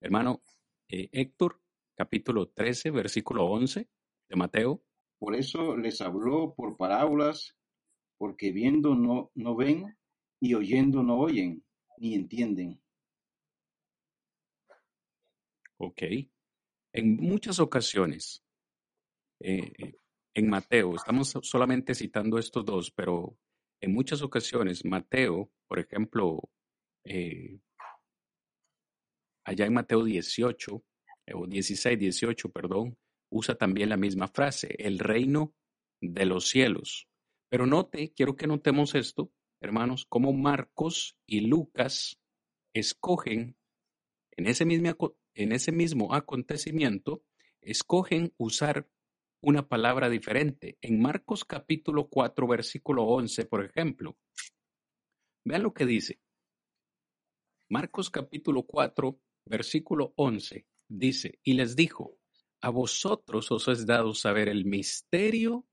Hermano eh, Héctor, capítulo 13, versículo 11 de Mateo. Por eso les habló por parábolas, porque viendo no, no ven y oyendo no oyen, ni entienden. Ok. En muchas ocasiones, eh, eh, en Mateo, estamos solamente citando estos dos, pero en muchas ocasiones, Mateo, por ejemplo, eh, allá en Mateo 18, o 16, 18, perdón, usa también la misma frase, el reino de los cielos. Pero note, quiero que notemos esto, hermanos, cómo Marcos y Lucas escogen en ese mismo, en ese mismo acontecimiento, escogen usar una palabra diferente. En Marcos capítulo 4, versículo 11, por ejemplo, vean lo que dice. Marcos capítulo 4, versículo 11, dice, y les dijo, a vosotros os es dado saber el misterio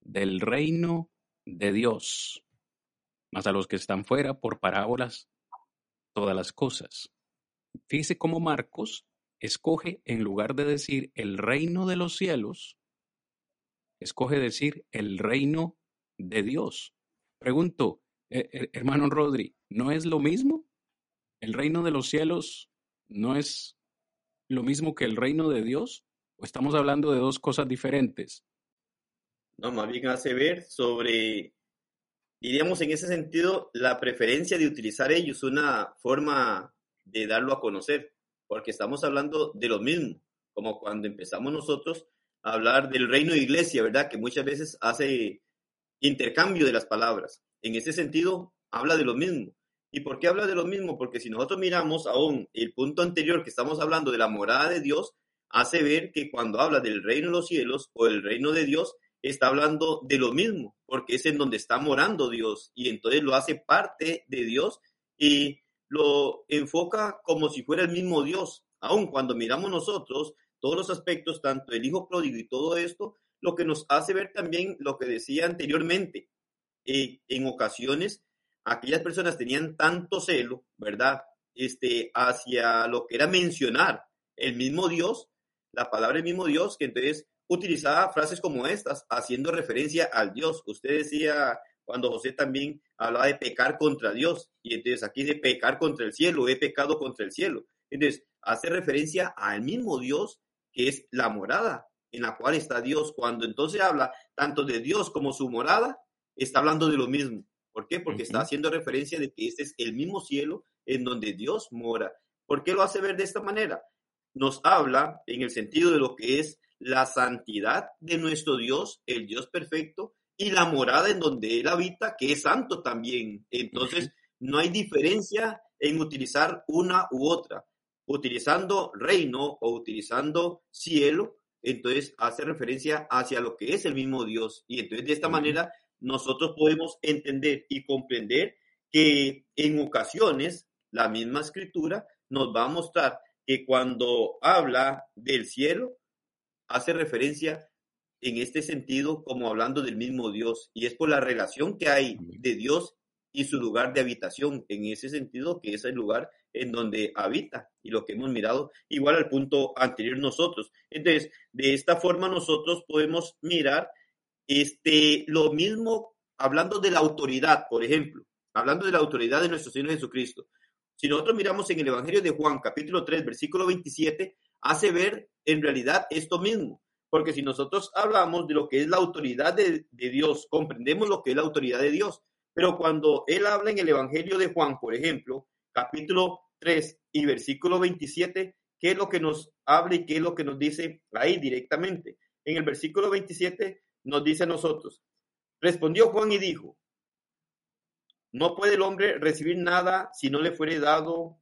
del reino de Dios, mas a los que están fuera por parábolas todas las cosas. Fíjese cómo Marcos escoge, en lugar de decir el reino de los cielos, escoge decir el reino de Dios. Pregunto, eh, eh, hermano Rodri, ¿no es lo mismo? ¿El reino de los cielos no es lo mismo que el reino de Dios? ¿O estamos hablando de dos cosas diferentes? No, más bien hace ver sobre, diríamos en ese sentido, la preferencia de utilizar ellos una forma de darlo a conocer, porque estamos hablando de lo mismo, como cuando empezamos nosotros a hablar del reino de iglesia, ¿verdad? Que muchas veces hace intercambio de las palabras. En ese sentido, habla de lo mismo. ¿Y por qué habla de lo mismo? Porque si nosotros miramos aún el punto anterior que estamos hablando de la morada de Dios, hace ver que cuando habla del reino de los cielos o el reino de Dios, está hablando de lo mismo, porque es en donde está morando Dios y entonces lo hace parte de Dios y lo enfoca como si fuera el mismo Dios. Aun cuando miramos nosotros todos los aspectos, tanto el hijo pródigo y todo esto, lo que nos hace ver también lo que decía anteriormente. Eh, en ocasiones, aquellas personas tenían tanto celo, ¿verdad? Este, hacia lo que era mencionar el mismo Dios, la palabra del mismo Dios, que entonces utilizaba frases como estas, haciendo referencia al Dios. Usted decía, cuando José también hablaba de pecar contra Dios. Y entonces aquí de pecar contra el cielo, he pecado contra el cielo. Entonces hace referencia al mismo Dios que es la morada en la cual está Dios. Cuando entonces habla tanto de Dios como su morada, está hablando de lo mismo. ¿Por qué? Porque está haciendo referencia de que este es el mismo cielo en donde Dios mora. ¿Por qué lo hace ver de esta manera? Nos habla en el sentido de lo que es la santidad de nuestro Dios, el Dios perfecto, y la morada en donde Él habita, que es santo también. Entonces, no hay diferencia en utilizar una u otra. Utilizando reino o utilizando cielo, entonces hace referencia hacia lo que es el mismo Dios. Y entonces de esta manera nosotros podemos entender y comprender que en ocasiones la misma escritura nos va a mostrar que cuando habla del cielo, hace referencia en este sentido como hablando del mismo Dios, y es por la relación que hay de Dios y su lugar de habitación, en ese sentido que es el lugar en donde habita y lo que hemos mirado igual al punto anterior nosotros. Entonces, de esta forma nosotros podemos mirar este, lo mismo hablando de la autoridad, por ejemplo, hablando de la autoridad de nuestro Señor Jesucristo. Si nosotros miramos en el Evangelio de Juan, capítulo 3, versículo 27, hace ver en realidad esto mismo. Porque si nosotros hablamos de lo que es la autoridad de, Dios, comprendemos lo que es la autoridad de Dios. Pero cuando él habla en el Evangelio de Juan, por ejemplo, capítulo 3 y versículo 27, ¿qué es lo que nos habla y qué es lo que nos dice ahí directamente? En el versículo 27 nos dice a nosotros, respondió Juan y dijo, no puede el hombre recibir nada si no le fuere dado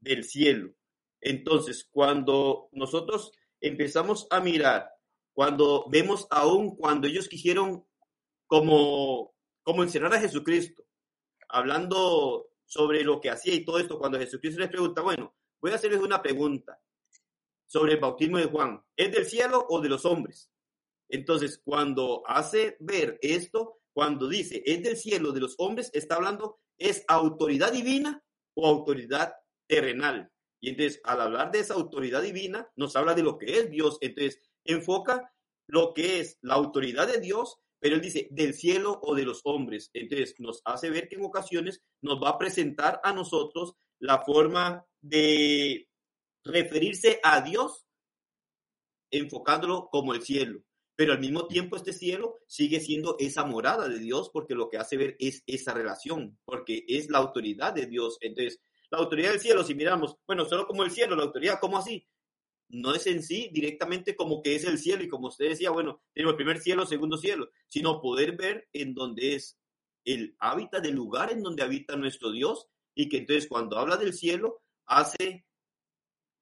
del cielo. Entonces, cuando nosotros empezamos a mirar, cuando vemos aún cuando ellos quisieron como, como encerrar a Jesucristo, hablando sobre lo que hacía y todo esto, cuando Jesucristo les pregunta, bueno, voy a hacerles una pregunta sobre el bautismo de Juan, ¿es del cielo o de los hombres? Entonces, cuando hace ver esto, cuando dice es del cielo de los hombres, está hablando, es autoridad divina o autoridad terrenal. Y entonces, al hablar de esa autoridad divina, nos habla de lo que es Dios. Entonces, enfoca lo que es la autoridad de Dios, pero él dice del cielo o de los hombres. Entonces, nos hace ver que en ocasiones nos va a presentar a nosotros la forma de referirse a Dios enfocándolo como el cielo. Pero al mismo tiempo este cielo sigue siendo esa morada de Dios porque lo que hace ver es esa relación, porque es la autoridad de Dios. Entonces, la autoridad del cielo, si miramos, bueno, solo como el cielo, la autoridad, ¿cómo así? No es en sí directamente como que es el cielo y como usted decía, bueno, tenemos el primer cielo, segundo cielo, sino poder ver en donde es el hábitat del lugar en donde habita nuestro Dios y que entonces cuando habla del cielo hace,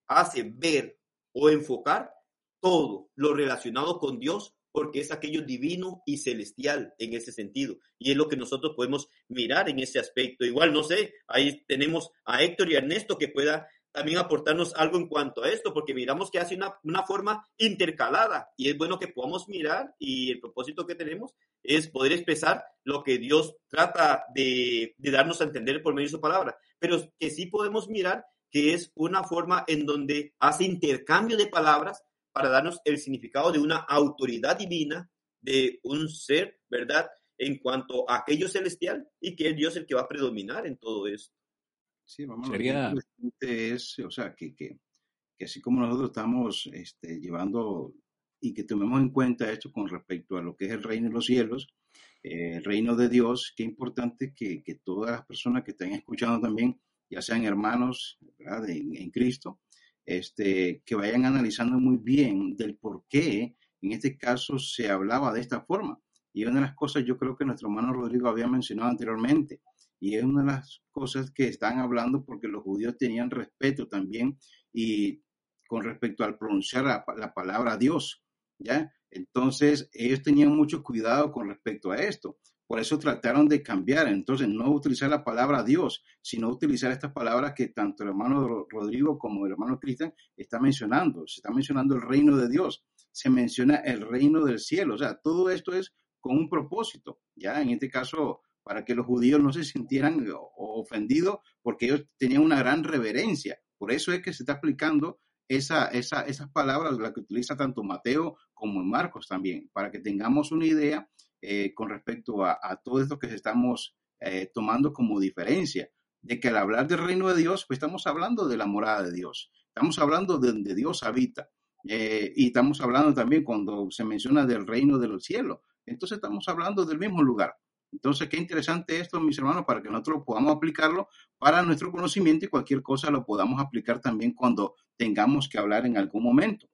hace ver o enfocar todo lo relacionado con Dios porque es aquello divino y celestial en ese sentido. Y es lo que nosotros podemos mirar en ese aspecto. Igual, no sé, ahí tenemos a Héctor y a Ernesto que pueda también aportarnos algo en cuanto a esto, porque miramos que hace una, una forma intercalada y es bueno que podamos mirar y el propósito que tenemos es poder expresar lo que Dios trata de, de darnos a entender por medio de su palabra, pero que sí podemos mirar que es una forma en donde hace intercambio de palabras para darnos el significado de una autoridad divina, de un ser, ¿verdad? En cuanto a aquello celestial y que es Dios el que va a predominar en todo esto. Sí, vamos, Sería... es, o sea, que, que, que, así como nosotros estamos este, llevando y que tomemos en cuenta esto con respecto a lo que es el reino de los cielos, eh, el reino de Dios, qué importante que, que, todas las personas que estén escuchando también, ya sean hermanos ¿verdad? En, en Cristo, este, que vayan analizando muy bien del por qué en este caso se hablaba de esta forma. Y una de las cosas yo creo que nuestro hermano Rodrigo había mencionado anteriormente, y es una de las cosas que están hablando porque los judíos tenían respeto también y con respecto al pronunciar la, la palabra Dios, ¿ya? Entonces ellos tenían mucho cuidado con respecto a esto. Por eso trataron de cambiar, entonces no utilizar la palabra Dios, sino utilizar estas palabras que tanto el hermano Rodrigo como el hermano Cristian está mencionando. Se está mencionando el reino de Dios, se menciona el reino del cielo, o sea, todo esto es con un propósito, ya en este caso para que los judíos no se sintieran ofendidos porque ellos tenían una gran reverencia. Por eso es que se está aplicando esa, esa, esas palabras, las que utiliza tanto Mateo como Marcos también, para que tengamos una idea eh, con respecto a, todo esto que estamos eh, tomando como diferencia, de que al hablar del reino de Dios, pues estamos hablando de la morada de Dios, estamos hablando de donde Dios habita, eh, y estamos hablando también cuando se menciona del reino de los cielos, entonces estamos hablando del mismo lugar. Entonces, qué interesante esto, mis hermanos, para que nosotros podamos aplicarlo para nuestro conocimiento y cualquier cosa lo podamos aplicar también cuando tengamos que hablar en algún momento.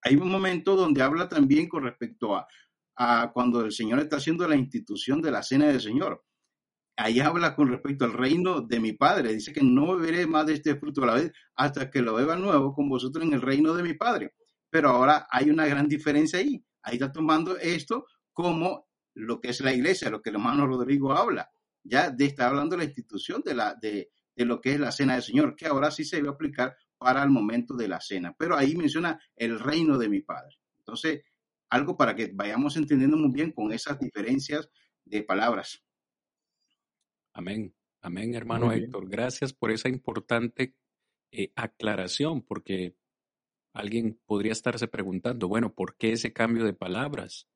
Hay un momento donde habla también con respecto a cuando el Señor está haciendo la institución de la cena del Señor. Ahí habla con respecto al reino de mi Padre. Dice que no beberé más de este fruto a la vez hasta que lo beba nuevo con vosotros en el reino de mi Padre. Pero ahora hay una gran diferencia ahí. Ahí está tomando esto como lo que es la iglesia, lo que el hermano Rodrigo habla. Ya de, está hablando la institución de la, de, de lo que es la cena del Señor, que ahora sí se debe aplicar para el momento de la cena. Pero ahí menciona el reino de mi Padre. Entonces, algo para que vayamos entendiendo muy bien con esas diferencias de palabras. Amén. Amén, hermano Héctor. Gracias por esa importante eh, aclaración, porque alguien podría estarse preguntando, bueno, ¿por qué ese cambio de palabras?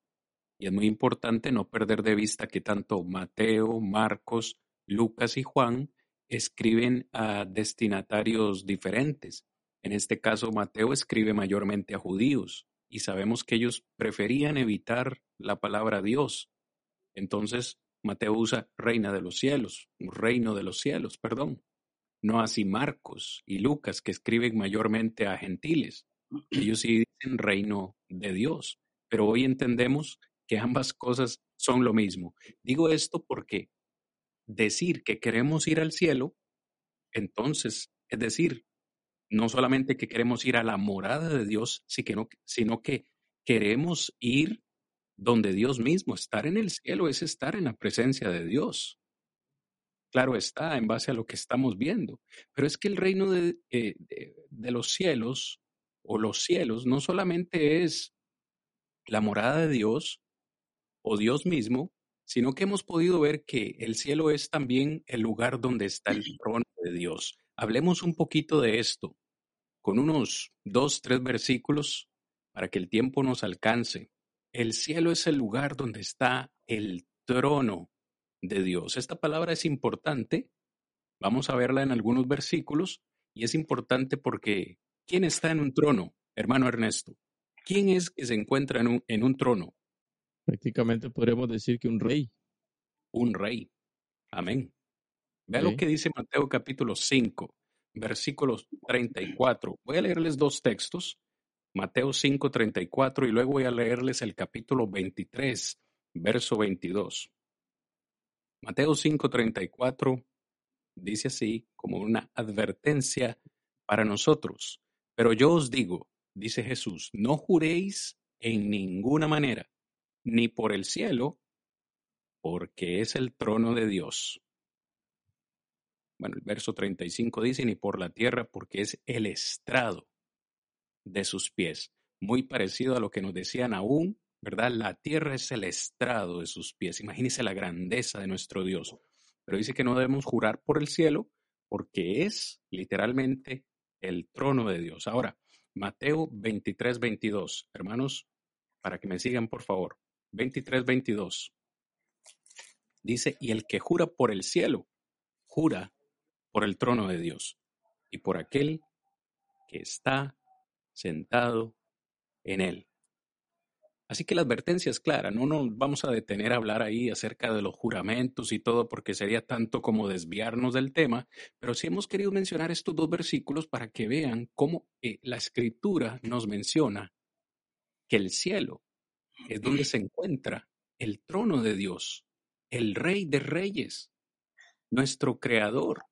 Y es muy importante no perder de vista que tanto Mateo, Marcos, Lucas y Juan escriben a destinatarios diferentes. En este caso, Mateo escribe mayormente a judíos y sabemos que ellos preferían evitar la palabra Dios. Entonces, Mateo usa reina de los cielos, reino de los cielos, perdón. No así Marcos y Lucas, que escriben mayormente a gentiles. Ellos sí dicen reino de Dios. Pero hoy entendemos que ambas cosas son lo mismo. Digo esto porque decir que queremos ir al cielo, entonces, es decir, no solamente que queremos ir a la morada de Dios, sino que queremos ir donde Dios mismo, estar en el cielo es estar en la presencia de Dios. Claro está, en base a lo que estamos viendo, pero es que el reino de, eh, de los cielos o los cielos no solamente es la morada de Dios o Dios mismo, sino que hemos podido ver que el cielo es también el lugar donde está el trono de Dios. Hablemos un poquito de esto, con unos dos, tres versículos, para que el tiempo nos alcance. El cielo es el lugar donde está el trono de Dios. Esta palabra es importante. Vamos a verla en algunos versículos y es importante porque ¿quién está en un trono, hermano Ernesto? ¿Quién es que se encuentra en un, en un trono? Prácticamente podríamos decir que un rey. Un rey. Amén. Vea lo que dice Mateo capítulo 5, versículos 34. Voy a leerles dos textos, Mateo 5, 34, y luego voy a leerles el capítulo 23, verso 22. Mateo 5, 34 dice así como una advertencia para nosotros. Pero yo os digo, dice Jesús, no juréis en ninguna manera ni por el cielo, porque es el trono de Dios. Bueno, el verso 35 dice, ni por la tierra, porque es el estrado de sus pies. Muy parecido a lo que nos decían aún, ¿verdad? La tierra es el estrado de sus pies. Imagínense la grandeza de nuestro Dios. Pero dice que no debemos jurar por el cielo, porque es literalmente el trono de Dios. Ahora, Mateo 23, 22. Hermanos, para que me sigan, por favor. 23, 22. Dice, y el que jura por el cielo, jura por el trono de Dios y por aquel que está sentado en él. Así que la advertencia es clara, no nos vamos a detener a hablar ahí acerca de los juramentos y todo porque sería tanto como desviarnos del tema, pero sí hemos querido mencionar estos dos versículos para que vean cómo eh, la escritura nos menciona que el cielo es donde se encuentra el trono de Dios, el Rey de Reyes, nuestro Creador.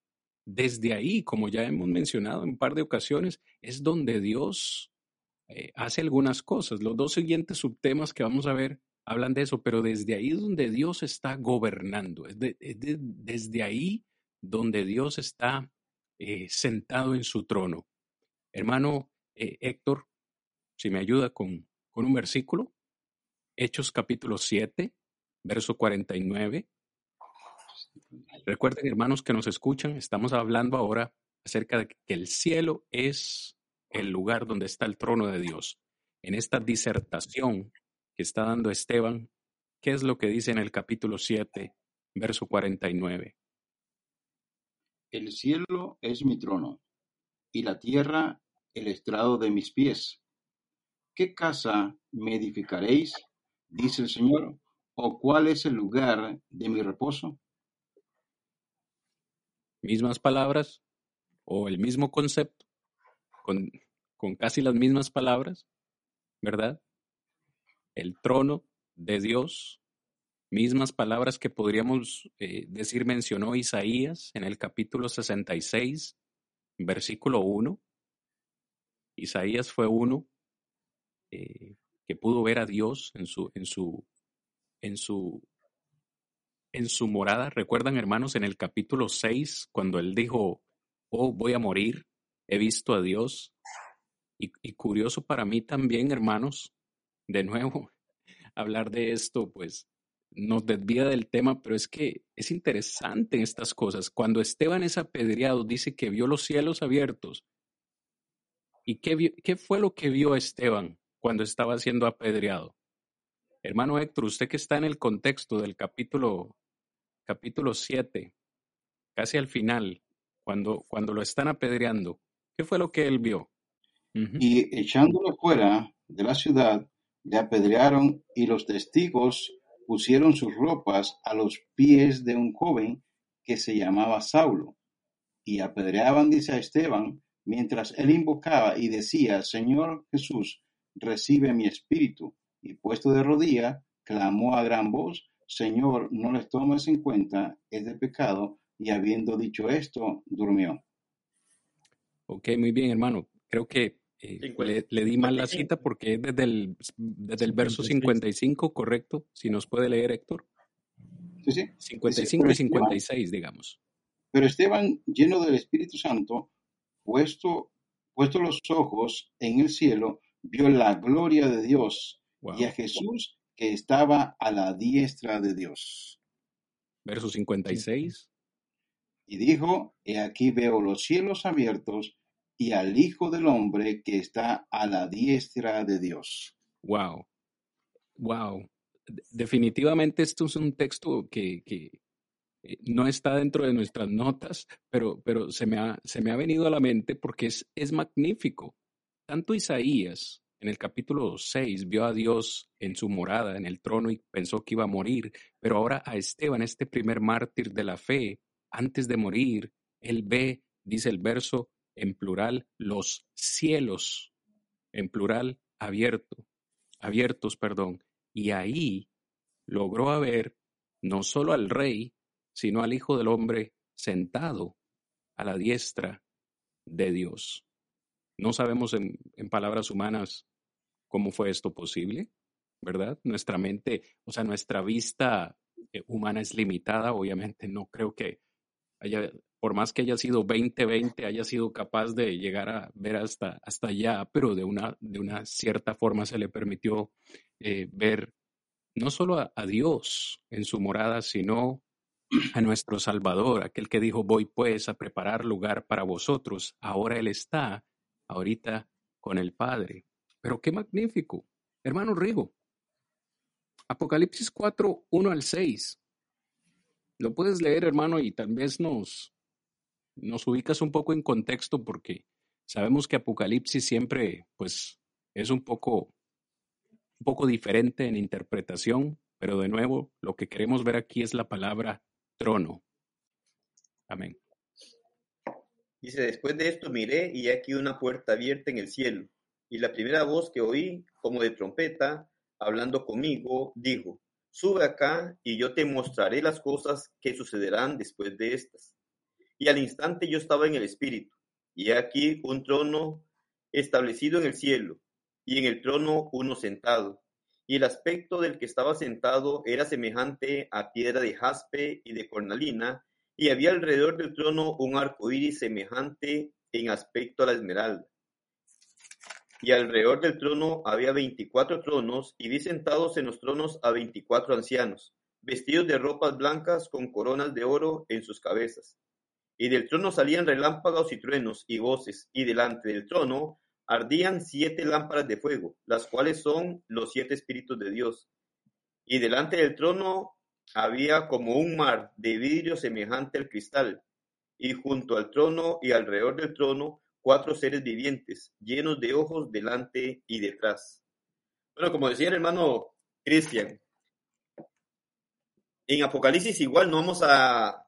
Desde ahí, como ya hemos mencionado en un par de ocasiones, es donde Dios eh, hace algunas cosas. Los dos siguientes subtemas que vamos a ver hablan de eso, pero desde ahí es donde Dios está gobernando, es, desde ahí donde Dios está eh, sentado en su trono. Hermano eh, Héctor, si me ayuda con, con un versículo. Hechos capítulo 7, verso 49. Recuerden, hermanos que nos escuchan, estamos hablando ahora acerca de que el cielo es el lugar donde está el trono de Dios. En esta disertación que está dando Esteban, ¿qué es lo que dice en el capítulo 7, verso 49? El cielo es mi trono y la tierra el estrado de mis pies. ¿Qué casa me edificaréis? Dice el Señor, o cuál es el lugar de mi reposo? Mismas palabras o el mismo concepto, con, con casi las mismas palabras, ¿verdad? El trono de Dios, mismas palabras que podríamos eh, decir mencionó Isaías en el capítulo 66, versículo 1. Isaías fue uno eh, que pudo ver a Dios en su, en su, en su, en su morada. ¿Recuerdan, hermanos, en el capítulo 6, cuando él dijo, oh, voy a morir, he visto a Dios? Y, y curioso para mí también, hermanos, de nuevo, hablar de esto, pues nos desvía del tema, pero es que es interesante estas cosas. Cuando Esteban es apedreado, dice que vio los cielos abiertos. ¿Y qué, qué fue lo que vio Esteban cuando estaba siendo apedreado? Hermano Héctor, usted que está en el contexto del capítulo, capítulo 7, casi al final, cuando, cuando lo están apedreando, ¿qué fue lo que él vio? Y echándolo fuera de la ciudad, le apedrearon y los testigos pusieron sus ropas a los pies de un joven que se llamaba Saulo. Y apedreaban, dice a Esteban, mientras él invocaba y decía, Señor Jesús, recibe mi espíritu y puesto de rodilla, clamó a gran voz, Señor, no les tomes en cuenta, es de pecado, y habiendo dicho esto, durmió. Ok, muy bien, hermano. Creo que eh, le, di mal la cita porque es desde el, desde el verso 55, correcto. Si nos puede leer, Héctor. Sí, sí. 55 y 56, digamos. Pero Esteban, lleno del Espíritu Santo, puesto, puesto los ojos en el cielo, vio la gloria de Dios y a Jesús que estaba a la diestra de Dios. Verso 56. Y dijo, he aquí veo los cielos abiertos y al Hijo del Hombre que está a la diestra de Dios. Wow. Wow. Definitivamente esto es un texto que, que eh, no está dentro de nuestras notas, pero, pero se, me ha, se me ha venido a la mente porque es, es magnífico. Tanto Isaías en el capítulo 6 vio a Dios en su morada, en el trono, y pensó que iba a morir, pero ahora a Esteban, este primer mártir de la fe, antes de morir, él ve, dice el verso en plural, los cielos, en plural, abierto, abiertos, perdón, y ahí logró ver no solo al rey, sino al Hijo del Hombre sentado a la diestra de Dios. No sabemos en, palabras humanas cómo fue esto posible, ¿verdad? Nuestra mente, o sea, nuestra vista eh, humana es limitada, obviamente no creo que haya, por más que haya sido 2020, haya sido capaz de llegar a ver hasta, hasta allá, pero de una, de una cierta forma se le permitió eh, ver no solo a Dios en su morada, sino a nuestro Salvador, aquel que dijo, voy pues a preparar lugar para vosotros. Ahora Él está, ahorita, con el Padre. Pero qué magnífico. Hermano Rigo. Apocalipsis 4, 1 al 6. Lo puedes leer, hermano, y tal vez nos, nos ubicas un poco en contexto porque sabemos que Apocalipsis siempre, pues, es un poco, un poco diferente en interpretación, pero de nuevo, lo que queremos ver aquí es la palabra trono. Amén. Dice, después de esto miré y aquí una puerta abierta en el cielo y la primera voz que oí, como de trompeta, hablando conmigo, dijo, Sube acá y yo te mostraré las cosas que sucederán después de estas. Y al instante yo estaba en el Espíritu, y aquí un trono establecido en el cielo, y en el trono uno sentado. Y el aspecto del que estaba sentado era semejante a piedra de jaspe y de cornalina, y había alrededor del trono un arco iris semejante en aspecto a la esmeralda y alrededor del trono había veinticuatro tronos, y vi sentados en los tronos a veinticuatro ancianos, vestidos de ropas blancas con coronas de oro en sus cabezas. Y del trono salían relámpagos y truenos y voces, y delante del trono ardían siete lámparas de fuego, las cuales son los siete espíritus de Dios. Y delante del trono había como un mar de vidrio semejante al cristal, y junto al trono y alrededor del trono cuatro seres vivientes, llenos de ojos delante y detrás. Bueno, como decía el hermano Cristian, en Apocalipsis igual no vamos a,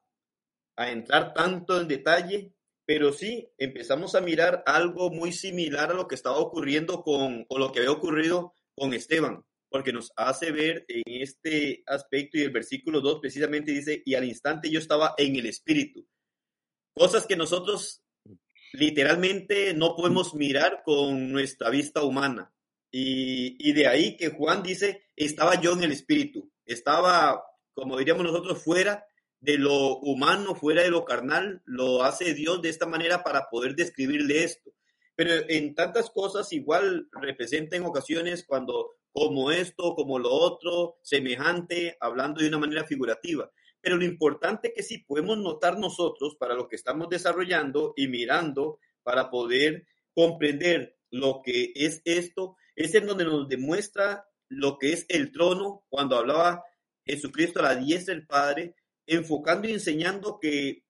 entrar tanto en detalle, pero sí empezamos a mirar algo muy similar a lo que estaba ocurriendo con, lo que había ocurrido con Esteban, porque nos hace ver en este aspecto y el versículo 2 precisamente dice, y al instante yo estaba en el Espíritu. Cosas que nosotros literalmente no podemos mirar con nuestra vista humana. Y, de ahí que Juan dice, estaba yo en el espíritu, estaba como diríamos nosotros, fuera de lo humano, fuera de lo carnal, lo hace Dios de esta manera para poder describirle esto. Pero en tantas cosas igual representa en ocasiones cuando como esto, como lo otro, semejante, hablando de una manera figurativa. Pero lo importante que sí podemos notar nosotros para lo que estamos desarrollando y mirando para poder comprender lo que es esto, es en donde nos demuestra lo que es el trono cuando hablaba Jesucristo a la diestra del Padre, enfocando y enseñando que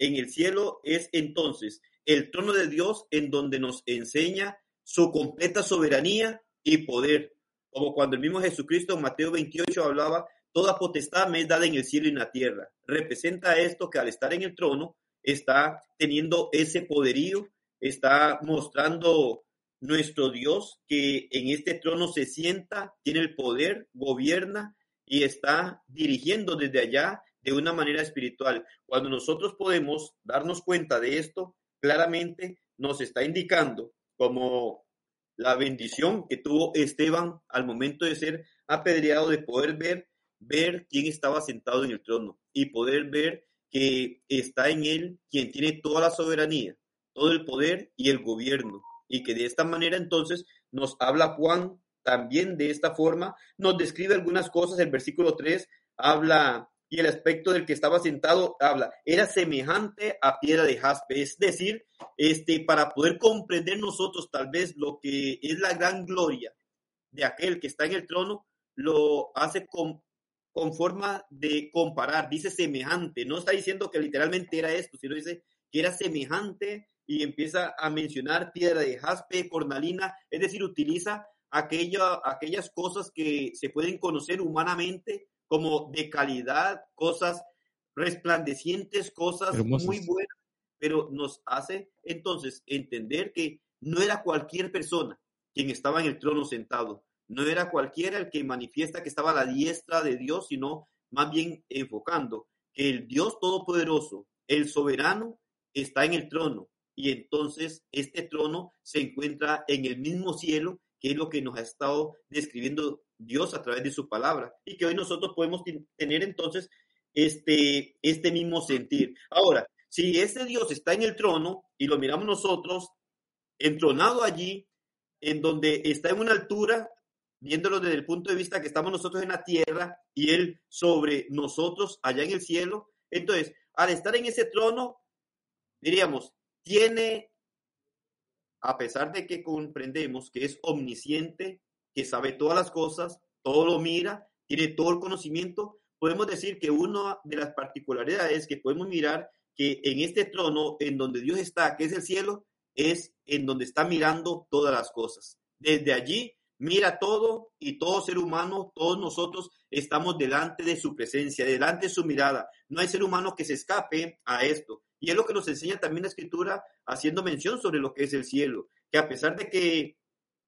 en el cielo es entonces el trono de Dios en donde nos enseña su completa soberanía y poder. Como cuando el mismo Jesucristo en Mateo 28 hablaba, toda potestad me es dada en el cielo y en la tierra. Representa esto que al estar en el trono está teniendo ese poderío, está mostrando nuestro Dios que en este trono se sienta, tiene el poder, gobierna y está dirigiendo desde allá de una manera espiritual. Cuando nosotros podemos darnos cuenta de esto, claramente nos está indicando como la bendición que tuvo Esteban al momento de ser apedreado, de poder ver, ver quién estaba sentado en el trono y poder ver que está en él quien tiene toda la soberanía, todo el poder y el gobierno. Y que de esta manera entonces nos habla Juan también de esta forma, nos describe algunas cosas, el versículo 3 habla y el aspecto del que estaba sentado habla, era semejante a piedra de jaspe, es decir, este, para poder comprender nosotros tal vez lo que es la gran gloria de aquel que está en el trono, lo hace con, con forma de comparar, dice semejante, no está diciendo que literalmente era esto, sino dice que era semejante y empieza a mencionar piedra de jaspe, cornalina, es decir, utiliza aquella, aquellas cosas que se pueden conocer humanamente como de calidad, cosas resplandecientes, cosas muy buenas, pero nos hace entonces entender que no era cualquier persona quien estaba en el trono sentado, no era cualquiera el que manifiesta que estaba a la diestra de Dios, sino más bien enfocando que el Dios Todopoderoso, el soberano, está en el trono y entonces este trono se encuentra en el mismo cielo que es lo que nos ha estado describiendo Dios a través de su palabra y que hoy nosotros podemos tener entonces este, este mismo sentir. Ahora, si ese Dios está en el trono y lo miramos nosotros, entronado allí, en donde está en una altura, viéndolo desde el punto de vista que estamos nosotros en la tierra y Él sobre nosotros allá en el cielo, entonces, al estar en ese trono, diríamos, tiene, a pesar de que comprendemos que es omnisciente, que sabe todas las cosas, todo lo mira, tiene todo el conocimiento, podemos decir que una de las particularidades que podemos mirar que en este trono en donde Dios está, que es el cielo, es en donde está mirando todas las cosas. Desde allí mira todo y todo ser humano, todos nosotros estamos delante de su presencia, delante de su mirada. No hay ser humano que se escape a esto. Y es lo que nos enseña también la escritura haciendo mención sobre lo que es el cielo, que a pesar de que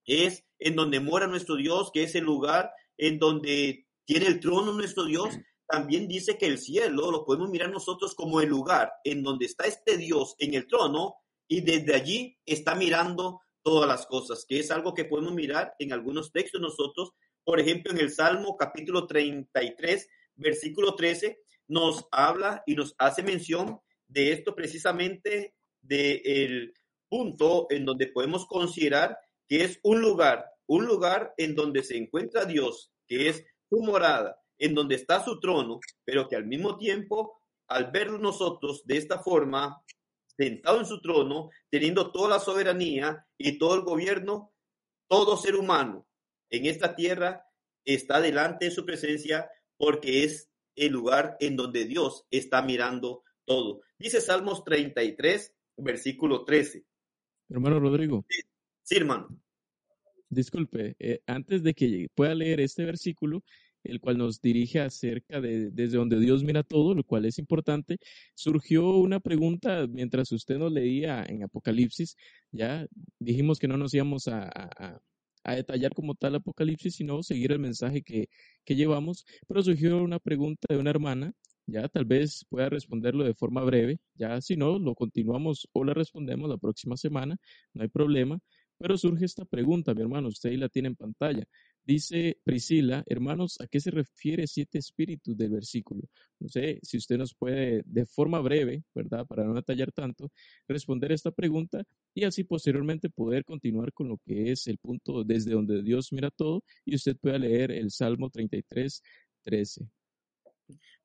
es en donde mora nuestro Dios, que es el lugar en donde tiene el trono nuestro Dios, también dice que el cielo lo podemos mirar nosotros como el lugar en donde está este Dios en el trono y desde allí está mirando todas las cosas, que es algo que podemos mirar en algunos textos nosotros. Por ejemplo, en el Salmo capítulo 33, versículo 13, nos habla y nos hace mención de esto precisamente del punto en donde podemos considerar que es un lugar, un lugar en donde se encuentra Dios, que es su morada, en donde está su trono, pero que al mismo tiempo, al verlo nosotros de esta forma, sentado en su trono, teniendo toda la soberanía y todo el gobierno, todo ser humano en esta tierra está delante de su presencia porque es el lugar en donde Dios está mirando todo. Dice Salmos 33, versículo 13. Hermano Rodrigo. Sí, hermano. Disculpe, eh, antes de que pueda leer este versículo, el cual nos dirige acerca de desde donde Dios mira todo, lo cual es importante, surgió una pregunta mientras usted nos leía en Apocalipsis, ya dijimos que no nos íbamos a, detallar como tal Apocalipsis, sino seguir el mensaje que, que llevamos, pero surgió una pregunta de una hermana, ya tal vez pueda responderlo de forma breve, ya si no, lo continuamos o la respondemos la próxima semana, no hay problema, Pero surge esta pregunta, mi hermano, usted ahí la tiene en pantalla. Dice Priscila, hermanos, ¿a qué se refiere siete espíritus del versículo? No sé si usted nos puede, de forma breve, ¿verdad? Para no detallar tanto, responder esta pregunta y así posteriormente poder continuar con lo que es el punto desde donde Dios mira todo y usted pueda leer el Salmo 33, 13.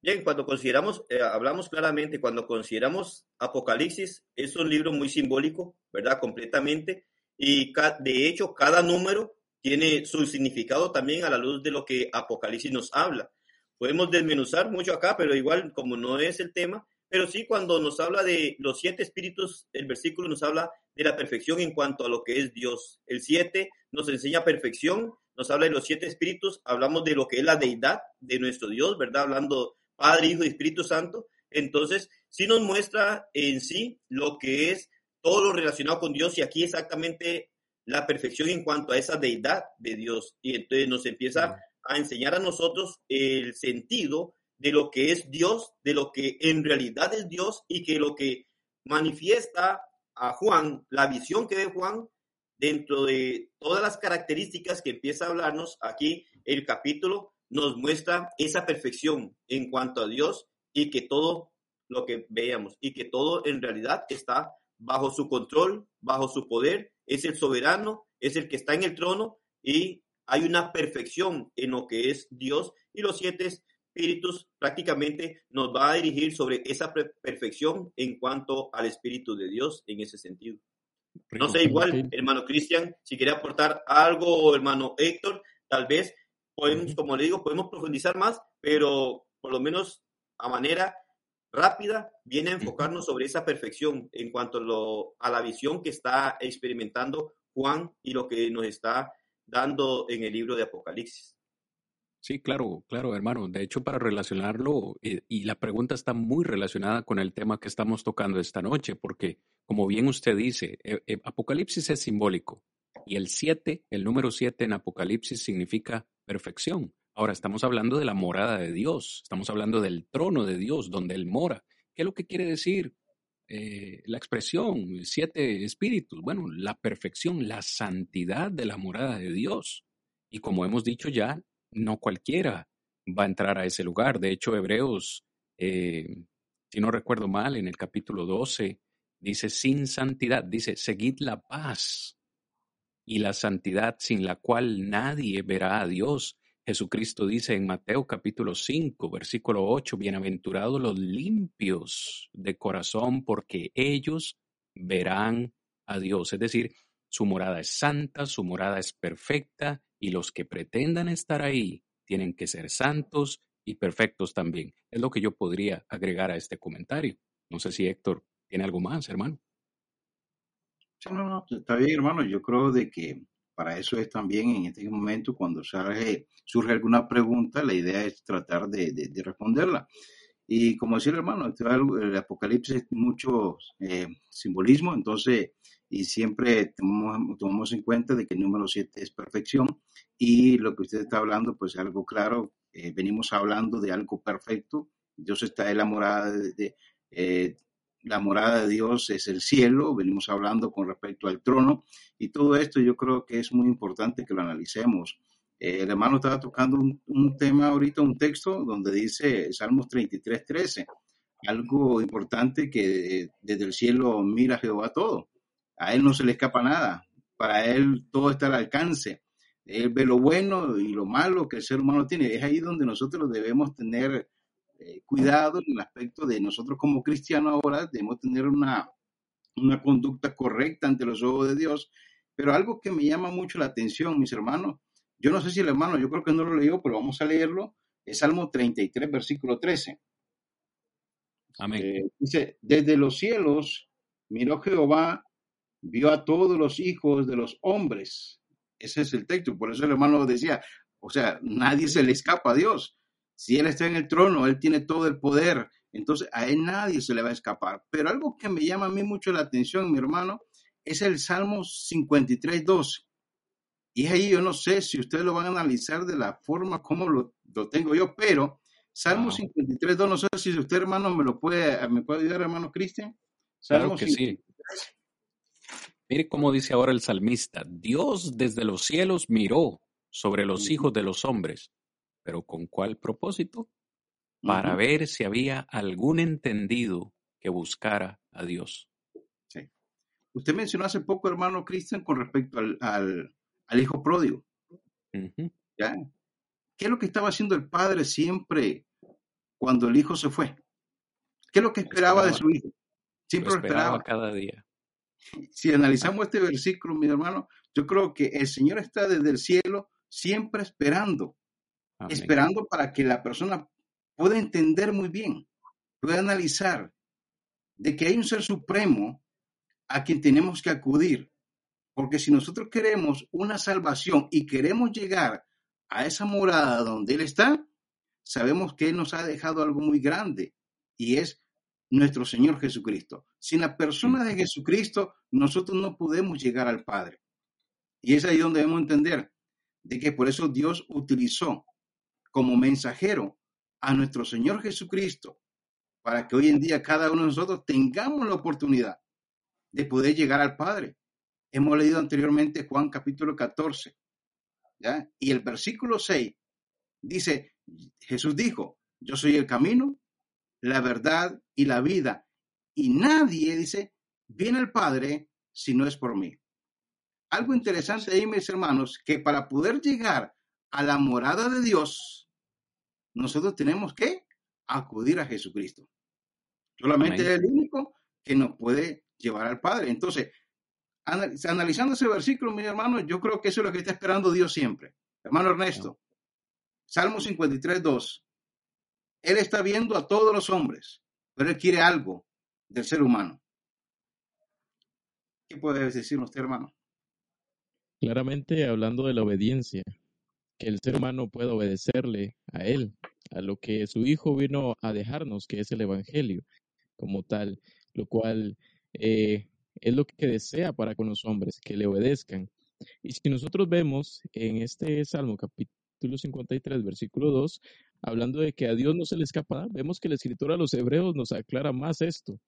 Bien, cuando consideramos, eh, hablamos claramente, cuando consideramos Apocalipsis, es un libro muy simbólico, ¿verdad? Completamente. Y de hecho, cada número tiene su significado también a la luz de lo que Apocalipsis nos habla. Podemos desmenuzar mucho acá, pero igual como no es el tema, pero sí cuando nos habla de los siete espíritus, el versículo nos habla de la perfección en cuanto a lo que es Dios. El siete nos enseña perfección, nos habla de los siete espíritus, hablamos de lo que es la deidad de nuestro Dios, ¿verdad? Hablando Padre, Hijo y Espíritu Santo. Entonces, sí nos muestra en sí lo que es todo lo relacionado con Dios y aquí exactamente la perfección en cuanto a esa deidad de Dios. Y entonces nos empieza a enseñar a nosotros el sentido de lo que es Dios, de lo que en realidad es Dios y que lo que manifiesta a Juan, la visión que ve Juan dentro de todas las características que empieza a hablarnos aquí el capítulo nos muestra esa perfección en cuanto a Dios y que todo lo que veamos y que todo en realidad está bajo su control, bajo su poder, es el soberano, es el que está en el trono y hay una perfección en lo que es Dios y los siete espíritus prácticamente nos va a dirigir sobre esa perfección en cuanto al espíritu de Dios en ese sentido. No sé, igual, hermano Cristian, si quiere aportar algo, hermano Héctor, tal vez podemos, como le digo, podemos profundizar más, pero por lo menos a manera rápida, viene a enfocarnos sobre esa perfección en cuanto a, la visión que está experimentando Juan y lo que nos está dando en el libro de Apocalipsis. Sí, claro, claro, hermano. De hecho, para relacionarlo, eh, y la pregunta está muy relacionada con el tema que estamos tocando esta noche, porque como bien usted dice, eh, eh, Apocalipsis es simbólico y el 7, el número 7 en Apocalipsis significa perfección. Ahora estamos hablando de la morada de Dios, estamos hablando del trono de Dios donde Él mora. ¿Qué es lo que quiere decir eh, la expresión siete espíritus? Bueno, la perfección, la santidad de la morada de Dios. Y como hemos dicho ya, no cualquiera va a entrar a ese lugar. De hecho, Hebreos, eh, si no recuerdo mal, en el capítulo 12, dice sin santidad, dice, seguid la paz y la santidad sin la cual nadie verá a Dios. Jesucristo dice en Mateo capítulo 5, versículo 8, bienaventurados los limpios de corazón, porque ellos verán a Dios. Es decir, su morada es santa, su morada es perfecta, y los que pretendan estar ahí tienen que ser santos y perfectos también. Es lo que yo podría agregar a este comentario. No sé si Héctor tiene algo más, hermano. No, no, está bien, hermano. Yo creo de que para eso es también en este momento cuando surge, surge alguna pregunta, la idea es tratar de, responderla. Y como decía el hermano, el Apocalipsis es mucho eh, simbolismo, entonces, y siempre tomamos, tomamos, en cuenta de que el número 7 es perfección y lo que usted está hablando, pues es algo claro, eh, venimos hablando de algo perfecto, Dios está enamorado de, de eh, la morada de Dios es el cielo, venimos hablando con respecto al trono, y todo esto yo creo que es muy importante que lo analicemos. Eh, el hermano estaba tocando un, tema ahorita, un texto donde dice Salmos 33, 13, algo importante que desde el cielo mira Jehová todo. A él no se le escapa nada, para él todo está al alcance. Él ve lo bueno y lo malo que el ser humano tiene. Es ahí donde nosotros debemos tener eh, cuidado en el aspecto de nosotros como cristianos ahora debemos tener una, una conducta correcta ante los ojos de Dios. Pero algo que me llama mucho la atención, mis hermanos, yo no sé si el hermano, yo creo que no lo leyó, pero vamos a leerlo, es Salmo 33, versículo 13. Amén. Eh, dice, desde los cielos miró Jehová, vio a todos los hijos de los hombres. Ese es el texto, por eso el hermano decía, o sea, nadie se le escapa a Dios. Si Él está en el trono, Él tiene todo el poder, entonces a Él nadie se le va a escapar. Pero algo que me llama a mí mucho la atención, mi hermano, es el Salmo 53, 12. Y ahí yo no sé si ustedes lo van a analizar de la forma como lo, tengo yo, pero Salmo 53, 2, no sé si usted, hermano, me lo puede, me puede ayudar, hermano Cristian. Salmo claro que sí. Mire cómo dice ahora el salmista, Dios desde los cielos miró sobre los hijos de los hombres, pero ¿con cuál propósito? Para ver si había algún entendido que buscara a Dios. Sí. Usted mencionó hace poco, hermano Cristian, con respecto al, al, al hijo pródigo. ¿Qué es lo que estaba haciendo el padre siempre cuando el hijo se fue? ¿Qué es lo que esperaba de su hijo? Siempre lo esperaba esperaba. cada día. Si analizamos este versículo, mi hermano, yo creo que el Señor está desde el cielo siempre esperando, Amén. esperando para que la persona pueda entender muy bien, pueda analizar de que hay un ser supremo a quien tenemos que acudir. Porque si nosotros queremos una salvación y queremos llegar a esa morada donde Él está, sabemos que Él nos ha dejado algo muy grande y es nuestro Señor Jesucristo. Sin la persona de Jesucristo, nosotros no podemos llegar al Padre. Y es ahí donde debemos entender de que por eso Dios utilizó como mensajero a nuestro Señor Jesucristo para que hoy en día cada uno de nosotros tengamos la oportunidad de poder llegar al Padre. Hemos leído anteriormente Juan capítulo 14, ¿ya? Y el versículo 6 dice, Jesús dijo, yo soy el camino, la verdad y la vida. Y nadie, dice, viene al Padre si no es por mí. Algo interesante ahí, mis hermanos, que para poder llegar a la morada de Dios, nosotros tenemos que acudir a Jesucristo. Solamente Amén. es el único que nos puede llevar al Padre. Entonces, anal- analizando ese versículo, mis hermanos, yo creo que eso es lo que está esperando Dios siempre. Hermano Ernesto, Salmo 53, 2. Él está viendo a todos los hombres, pero él quiere algo del ser humano. ¿Qué puede decir usted, hermano? Claramente hablando de la obediencia, que el ser humano pueda obedecerle a Él, a lo que su Hijo vino a dejarnos, que es el Evangelio como tal, lo cual eh, es lo que desea para con los hombres, que le obedezcan. Y si nosotros vemos en este Salmo capítulo 53, versículo 2, hablando de que a Dios no se le escapa, vemos que la escritura a los hebreos nos aclara más esto.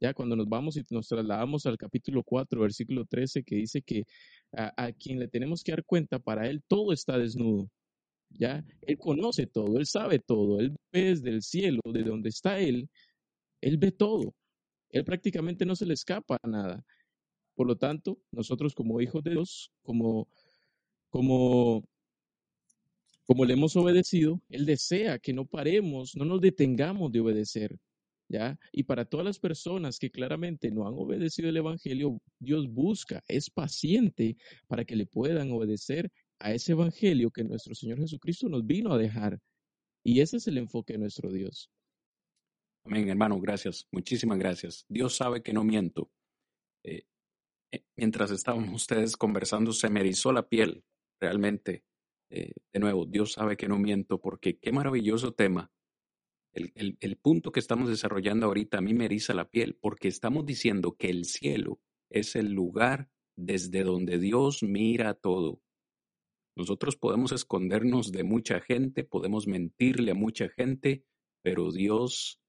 Ya cuando nos vamos y nos trasladamos al capítulo 4, versículo 13, que dice que a, quien le tenemos que dar cuenta, para él todo está desnudo. Ya, él conoce todo, él sabe todo, él ve desde el cielo, de donde está él, él ve todo. Él prácticamente no se le escapa a nada. Por lo tanto, nosotros como hijos de Dios, como, como, como le hemos obedecido, Él desea que no paremos, no nos detengamos de obedecer. Y para todas las personas que claramente no han obedecido el Evangelio, Dios busca, es paciente para que le puedan obedecer a ese Evangelio que nuestro Señor Jesucristo nos vino a dejar. Y ese es el enfoque de nuestro Dios. Amén, hermano, gracias. Muchísimas gracias. Dios sabe que no miento. Eh, eh, mientras estaban ustedes conversando, se me erizó la piel, realmente. Eh, de nuevo, Dios sabe que no miento, porque qué maravilloso tema. El, el- punto que estamos desarrollando ahorita a mí me eriza la piel, porque estamos diciendo que el cielo es el lugar desde donde Dios mira todo. Nosotros podemos escondernos de mucha gente, podemos mentirle a mucha gente, pero Dios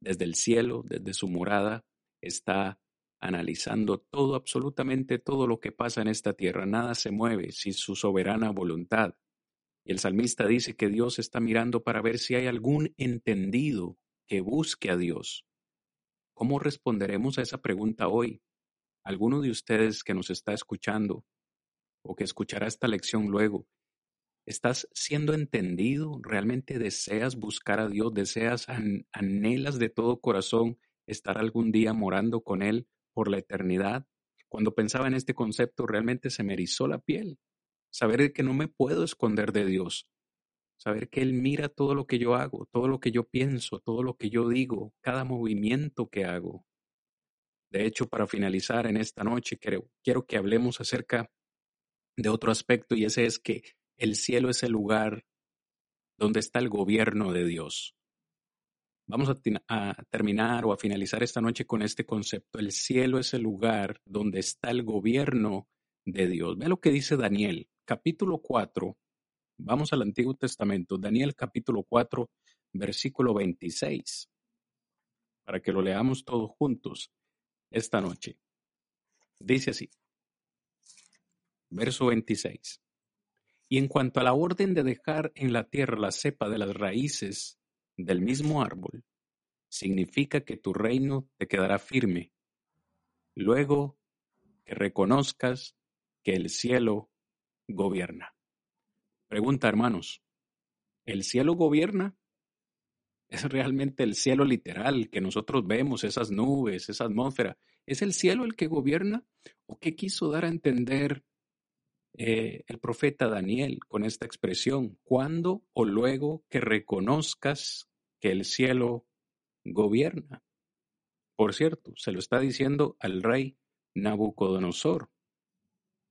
desde el cielo, desde su morada, está analizando todo, absolutamente todo lo que pasa en esta tierra. Nada se mueve sin su soberana voluntad. Y el salmista dice que Dios está mirando para ver si hay algún entendido que busque a Dios. ¿Cómo responderemos a esa pregunta hoy? ¿Alguno de ustedes que nos está escuchando o que escuchará esta lección luego, ¿Estás siendo entendido? ¿Realmente deseas buscar a Dios? ¿Deseas, an- anhelas de todo corazón estar algún día morando con Él por la eternidad? Cuando pensaba en este concepto, realmente se me erizó la piel. Saber que no me puedo esconder de Dios. Saber que Él mira todo lo que yo hago, todo lo que yo pienso, todo lo que yo digo, cada movimiento que hago. De hecho, para finalizar en esta noche, quiero, que hablemos acerca de otro aspecto y ese es que el cielo es el lugar donde está el gobierno de Dios. Vamos a, a terminar o a finalizar esta noche con este concepto. El cielo es el lugar donde está el gobierno de Dios. Ve lo que dice Daniel, capítulo 4. Vamos al Antiguo Testamento. Daniel capítulo 4, versículo 26. Para que lo leamos todos juntos esta noche. Dice así, verso 26. Y en cuanto a la orden de dejar en la tierra la cepa de las raíces del mismo árbol, significa que tu reino te quedará firme. Luego que reconozcas que el cielo gobierna. Pregunta, hermanos, ¿el cielo gobierna? ¿Es realmente el cielo literal que nosotros vemos, esas nubes, esa atmósfera? ¿Es el cielo el que gobierna? ¿O qué quiso dar a entender eh, el profeta Daniel con esta expresión, cuando o luego que reconozcas que el cielo gobierna. Por cierto, se lo está diciendo al rey Nabucodonosor,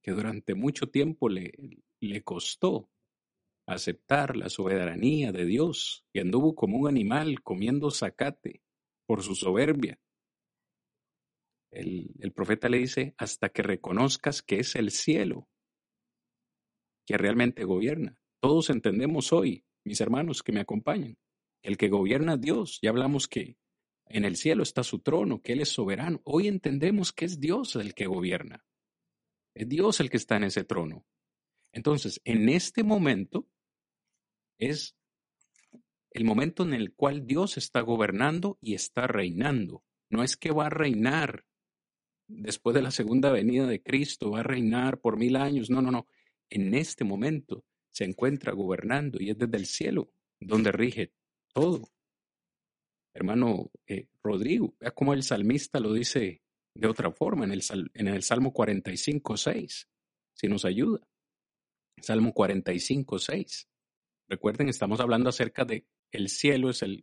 que durante mucho tiempo le, le costó aceptar la soberanía de Dios y anduvo como un animal comiendo zacate por su soberbia. El, el profeta le dice, hasta que reconozcas que es el cielo que realmente gobierna. Todos entendemos hoy, mis hermanos que me acompañan, el que gobierna Dios. Ya hablamos que en el cielo está su trono, que Él es soberano. Hoy entendemos que es Dios el que gobierna. Es Dios el que está en ese trono. Entonces, en este momento es el momento en el cual Dios está gobernando y está reinando. No es que va a reinar después de la segunda venida de Cristo, va a reinar por mil años. No, no, no en este momento se encuentra gobernando y es desde el cielo donde rige todo. Hermano eh, Rodrigo, vea cómo el salmista lo dice de otra forma en el, en el Salmo 45, 6, si nos ayuda. Salmo 45, 6. Recuerden, estamos hablando acerca de el cielo es el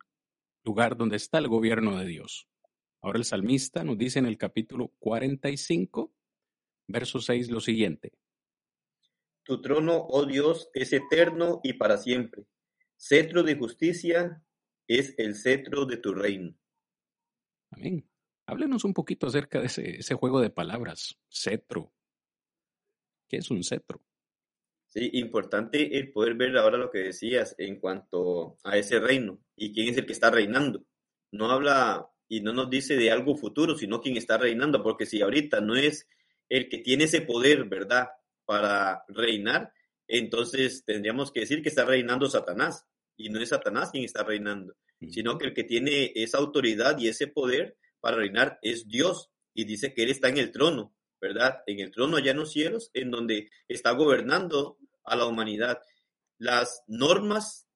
lugar donde está el gobierno de Dios. Ahora el salmista nos dice en el capítulo 45, verso 6 lo siguiente. Tu trono, oh Dios, es eterno y para siempre. Cetro de justicia es el cetro de tu reino. Amén. Háblenos un poquito acerca de ese, juego de palabras, cetro. ¿Qué es un cetro? Sí, importante el poder ver ahora lo que decías en cuanto a ese reino y quién es el que está reinando. No habla y no nos dice de algo futuro, sino quién está reinando, porque si ahorita no es el que tiene ese poder, ¿verdad? para reinar, entonces tendríamos que decir que está reinando Satanás. Y no es Satanás quien está reinando, sino que el que tiene esa autoridad y ese poder para reinar es Dios. Y dice que Él está en el trono, ¿verdad? En el trono allá en los cielos, en donde está gobernando a la humanidad. Las normas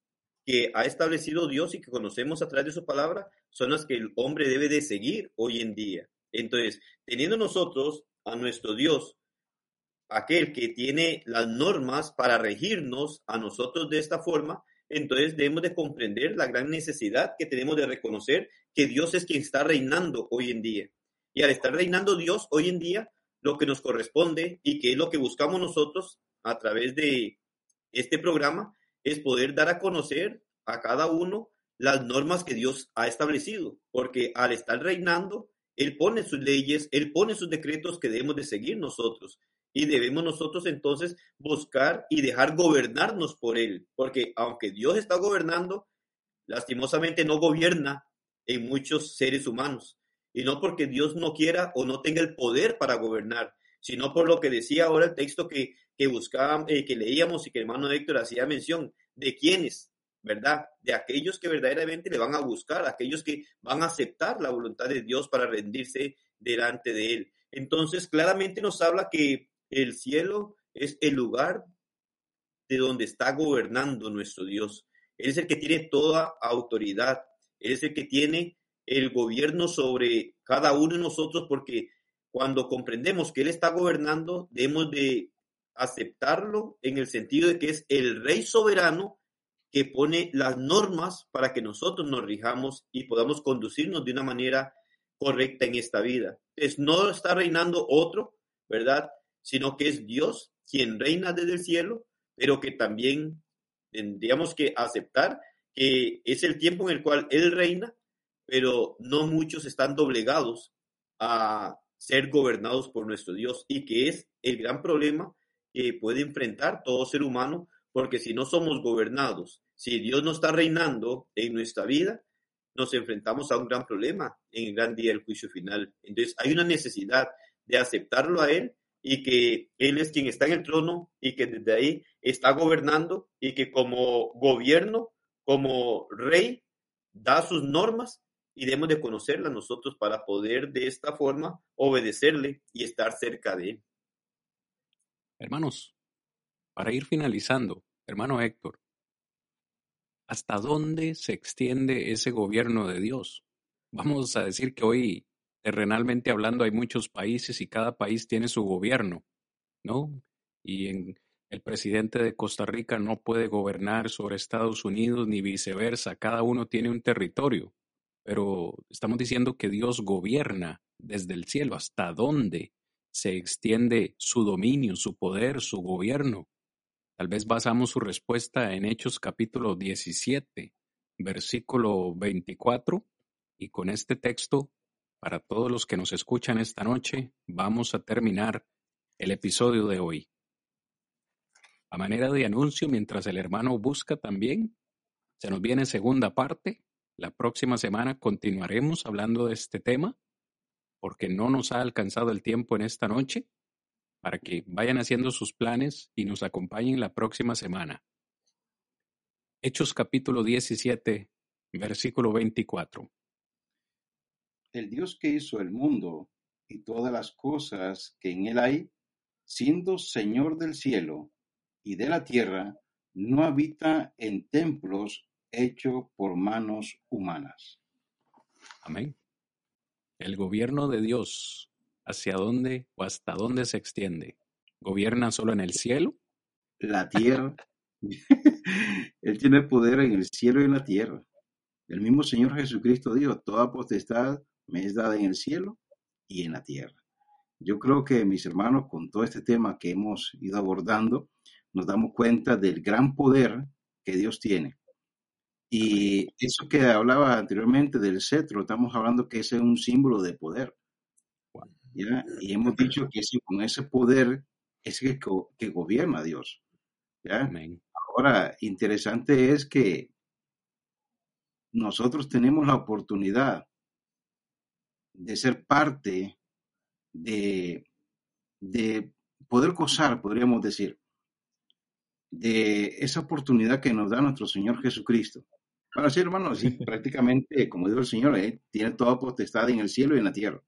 que ha establecido Dios y que conocemos a través de su palabra son las que el hombre debe de seguir hoy en día. Entonces, teniendo nosotros a nuestro Dios aquel que tiene las normas para regirnos a nosotros de esta forma, entonces debemos de comprender la gran necesidad que tenemos de reconocer que Dios es quien está reinando hoy en día. Y al estar reinando Dios hoy en día, lo que nos corresponde y que es lo que buscamos nosotros a través de este programa, es poder dar a conocer a cada uno las normas que Dios ha establecido, porque al estar reinando, Él pone sus leyes, Él pone sus decretos que debemos de seguir nosotros. Y debemos nosotros entonces buscar y dejar gobernarnos por Él, porque aunque Dios está gobernando, lastimosamente no gobierna en muchos seres humanos. Y no porque Dios no quiera o no tenga el poder para gobernar, sino por lo que decía ahora el texto que, que buscábamos, eh, que leíamos y que el hermano Héctor hacía mención, de quiénes, ¿verdad? De aquellos que verdaderamente le van a buscar, aquellos que van a aceptar la voluntad de Dios para rendirse delante de Él. Entonces, claramente nos habla que el cielo es el lugar de donde está gobernando nuestro Dios. Él es el que tiene toda autoridad. Es el que tiene el gobierno sobre cada uno de nosotros porque cuando comprendemos que Él está gobernando, debemos de aceptarlo en el sentido de que es el rey soberano que pone las normas para que nosotros nos rijamos y podamos conducirnos de una manera correcta en esta vida. Es no está reinando otro, ¿verdad? sino que es Dios quien reina desde el cielo, pero que también tendríamos que aceptar que es el tiempo en el cual Él reina, pero no muchos están doblegados a ser gobernados por nuestro Dios y que es el gran problema que puede enfrentar todo ser humano, porque si no somos gobernados, si Dios no está reinando en nuestra vida, nos enfrentamos a un gran problema en el gran día del juicio final. Entonces hay una necesidad de aceptarlo a Él y que Él es quien está en el trono y que desde ahí está gobernando y que como gobierno, como rey, da sus normas y debemos de conocerlas nosotros para poder de esta forma obedecerle y estar cerca de Él. Hermanos, para ir finalizando, hermano Héctor, ¿hasta dónde se extiende ese gobierno de Dios? Vamos a decir que hoy terrenalmente hablando, hay muchos países y cada país tiene su gobierno, ¿no? Y en, el presidente de Costa Rica no puede gobernar sobre Estados Unidos ni viceversa, cada uno tiene un territorio, pero estamos diciendo que Dios gobierna desde el cielo, hasta dónde se extiende su dominio, su poder, su gobierno. Tal vez basamos su respuesta en Hechos capítulo 17, versículo 24, y con este texto para todos los que nos escuchan esta noche, vamos a terminar el episodio de hoy. A manera de anuncio, mientras el hermano busca también, se nos viene segunda parte. La próxima semana continuaremos hablando de este tema, porque no nos ha alcanzado el tiempo en esta noche, para que vayan haciendo sus planes y nos acompañen la próxima semana. Hechos capítulo 17, versículo 24 el Dios que hizo el mundo y todas las cosas que en él hay, siendo Señor del cielo y de la tierra, no habita en templos hechos por manos humanas. Amén. El gobierno de Dios, ¿hacia dónde o hasta dónde se extiende? ¿Gobierna solo en el cielo? La tierra. Él tiene poder en el cielo y en la tierra. El mismo Señor Jesucristo dijo, toda potestad me es dada en el cielo y en la tierra. Yo creo que mis hermanos, con todo este tema que hemos ido abordando, nos damos cuenta del gran poder que Dios tiene. Y eso que hablaba anteriormente del cetro, estamos hablando que ese es un símbolo de poder. ¿ya? Y hemos dicho que con ese poder es que, que gobierna Dios. ¿ya? Ahora, interesante es que nosotros tenemos la oportunidad de ser parte de, de poder gozar, podríamos decir, de esa oportunidad que nos da nuestro Señor Jesucristo. Bueno, sí, hermanos, sí, prácticamente, como dijo el Señor, ¿eh? tiene toda potestad en el cielo y en la tierra.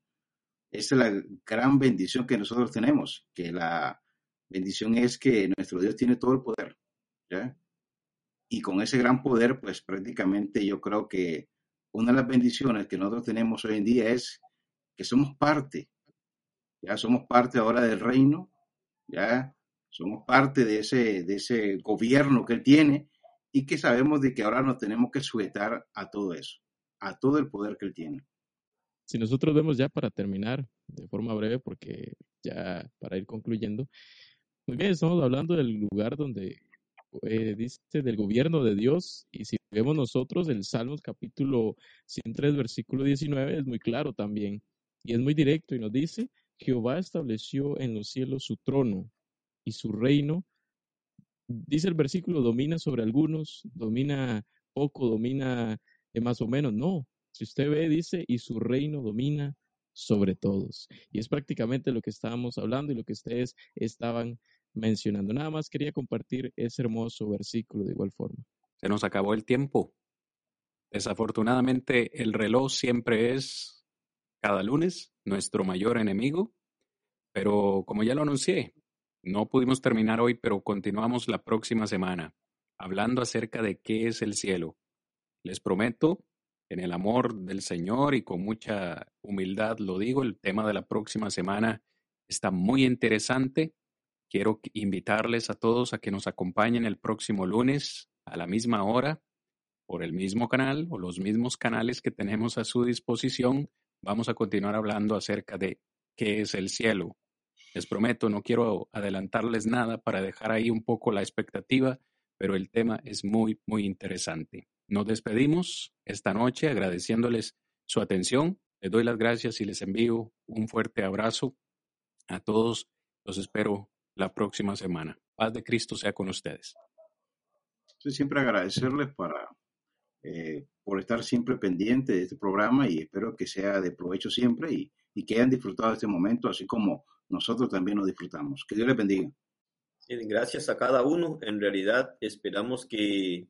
Esa es la gran bendición que nosotros tenemos, que la bendición es que nuestro Dios tiene todo el poder. ¿ya? Y con ese gran poder, pues prácticamente yo creo que una de las bendiciones que nosotros tenemos hoy en día es que somos parte, ya somos parte ahora del reino, ya somos parte de ese, de ese gobierno que él tiene y que sabemos de que ahora nos tenemos que sujetar a todo eso, a todo el poder que él tiene. Si nosotros vemos ya para terminar de forma breve, porque ya para ir concluyendo, muy bien, estamos hablando del lugar donde eh, dice del gobierno de Dios, y si vemos nosotros el Salmos capítulo 103, versículo 19, es muy claro también, y es muy directo, y nos dice, Jehová estableció en los cielos su trono, y su reino, dice el versículo, domina sobre algunos, domina poco, domina eh, más o menos, no, si usted ve, dice, y su reino domina sobre todos. Y es prácticamente lo que estábamos hablando y lo que ustedes estaban mencionando. Nada más quería compartir ese hermoso versículo de igual forma. Se nos acabó el tiempo. Desafortunadamente el reloj siempre es cada lunes nuestro mayor enemigo, pero como ya lo anuncié, no pudimos terminar hoy, pero continuamos la próxima semana hablando acerca de qué es el cielo. Les prometo, en el amor del Señor y con mucha humildad lo digo, el tema de la próxima semana está muy interesante Quiero invitarles a todos a que nos acompañen el próximo lunes a la misma hora por el mismo canal o los mismos canales que tenemos a su disposición. Vamos a continuar hablando acerca de qué es el cielo. Les prometo, no quiero adelantarles nada para dejar ahí un poco la expectativa, pero el tema es muy, muy interesante. Nos despedimos esta noche agradeciéndoles su atención. Les doy las gracias y les envío un fuerte abrazo a todos. Los espero la próxima semana. Paz de Cristo sea con ustedes. siempre agradecerles para, eh, por estar siempre pendiente de este programa y espero que sea de provecho siempre y y que hayan disfrutado este momento, así como nosotros también lo disfrutamos. Que Dios les bendiga. Gracias a cada uno. En realidad esperamos que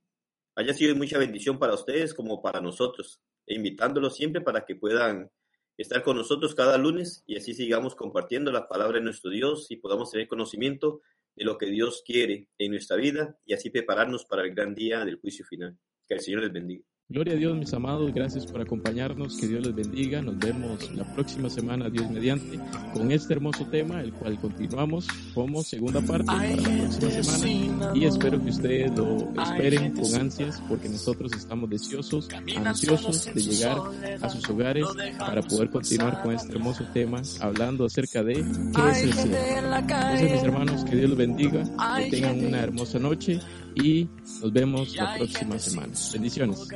haya sido mucha bendición para ustedes como para nosotros, e invitándolos siempre para que puedan estar con nosotros cada lunes y así sigamos compartiendo la palabra de nuestro Dios y podamos tener conocimiento de lo que Dios quiere en nuestra vida y así prepararnos para el gran día del juicio final. Que el Señor les bendiga. Gloria a Dios, mis amados, gracias por acompañarnos, que Dios les bendiga. Nos vemos la próxima semana, Dios mediante, con este hermoso tema, el cual continuamos como segunda parte para la próxima semana. Y espero que ustedes lo esperen con ansias, porque nosotros estamos deseosos, ansiosos de llegar a sus hogares para poder continuar con este hermoso tema, hablando acerca de qué es el cielo. Entonces, mis hermanos, que Dios los bendiga, que tengan una hermosa noche y nos vemos la próxima semana. Bendiciones.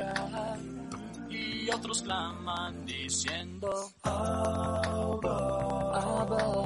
Y otros claman diciendo, Abba, Abba,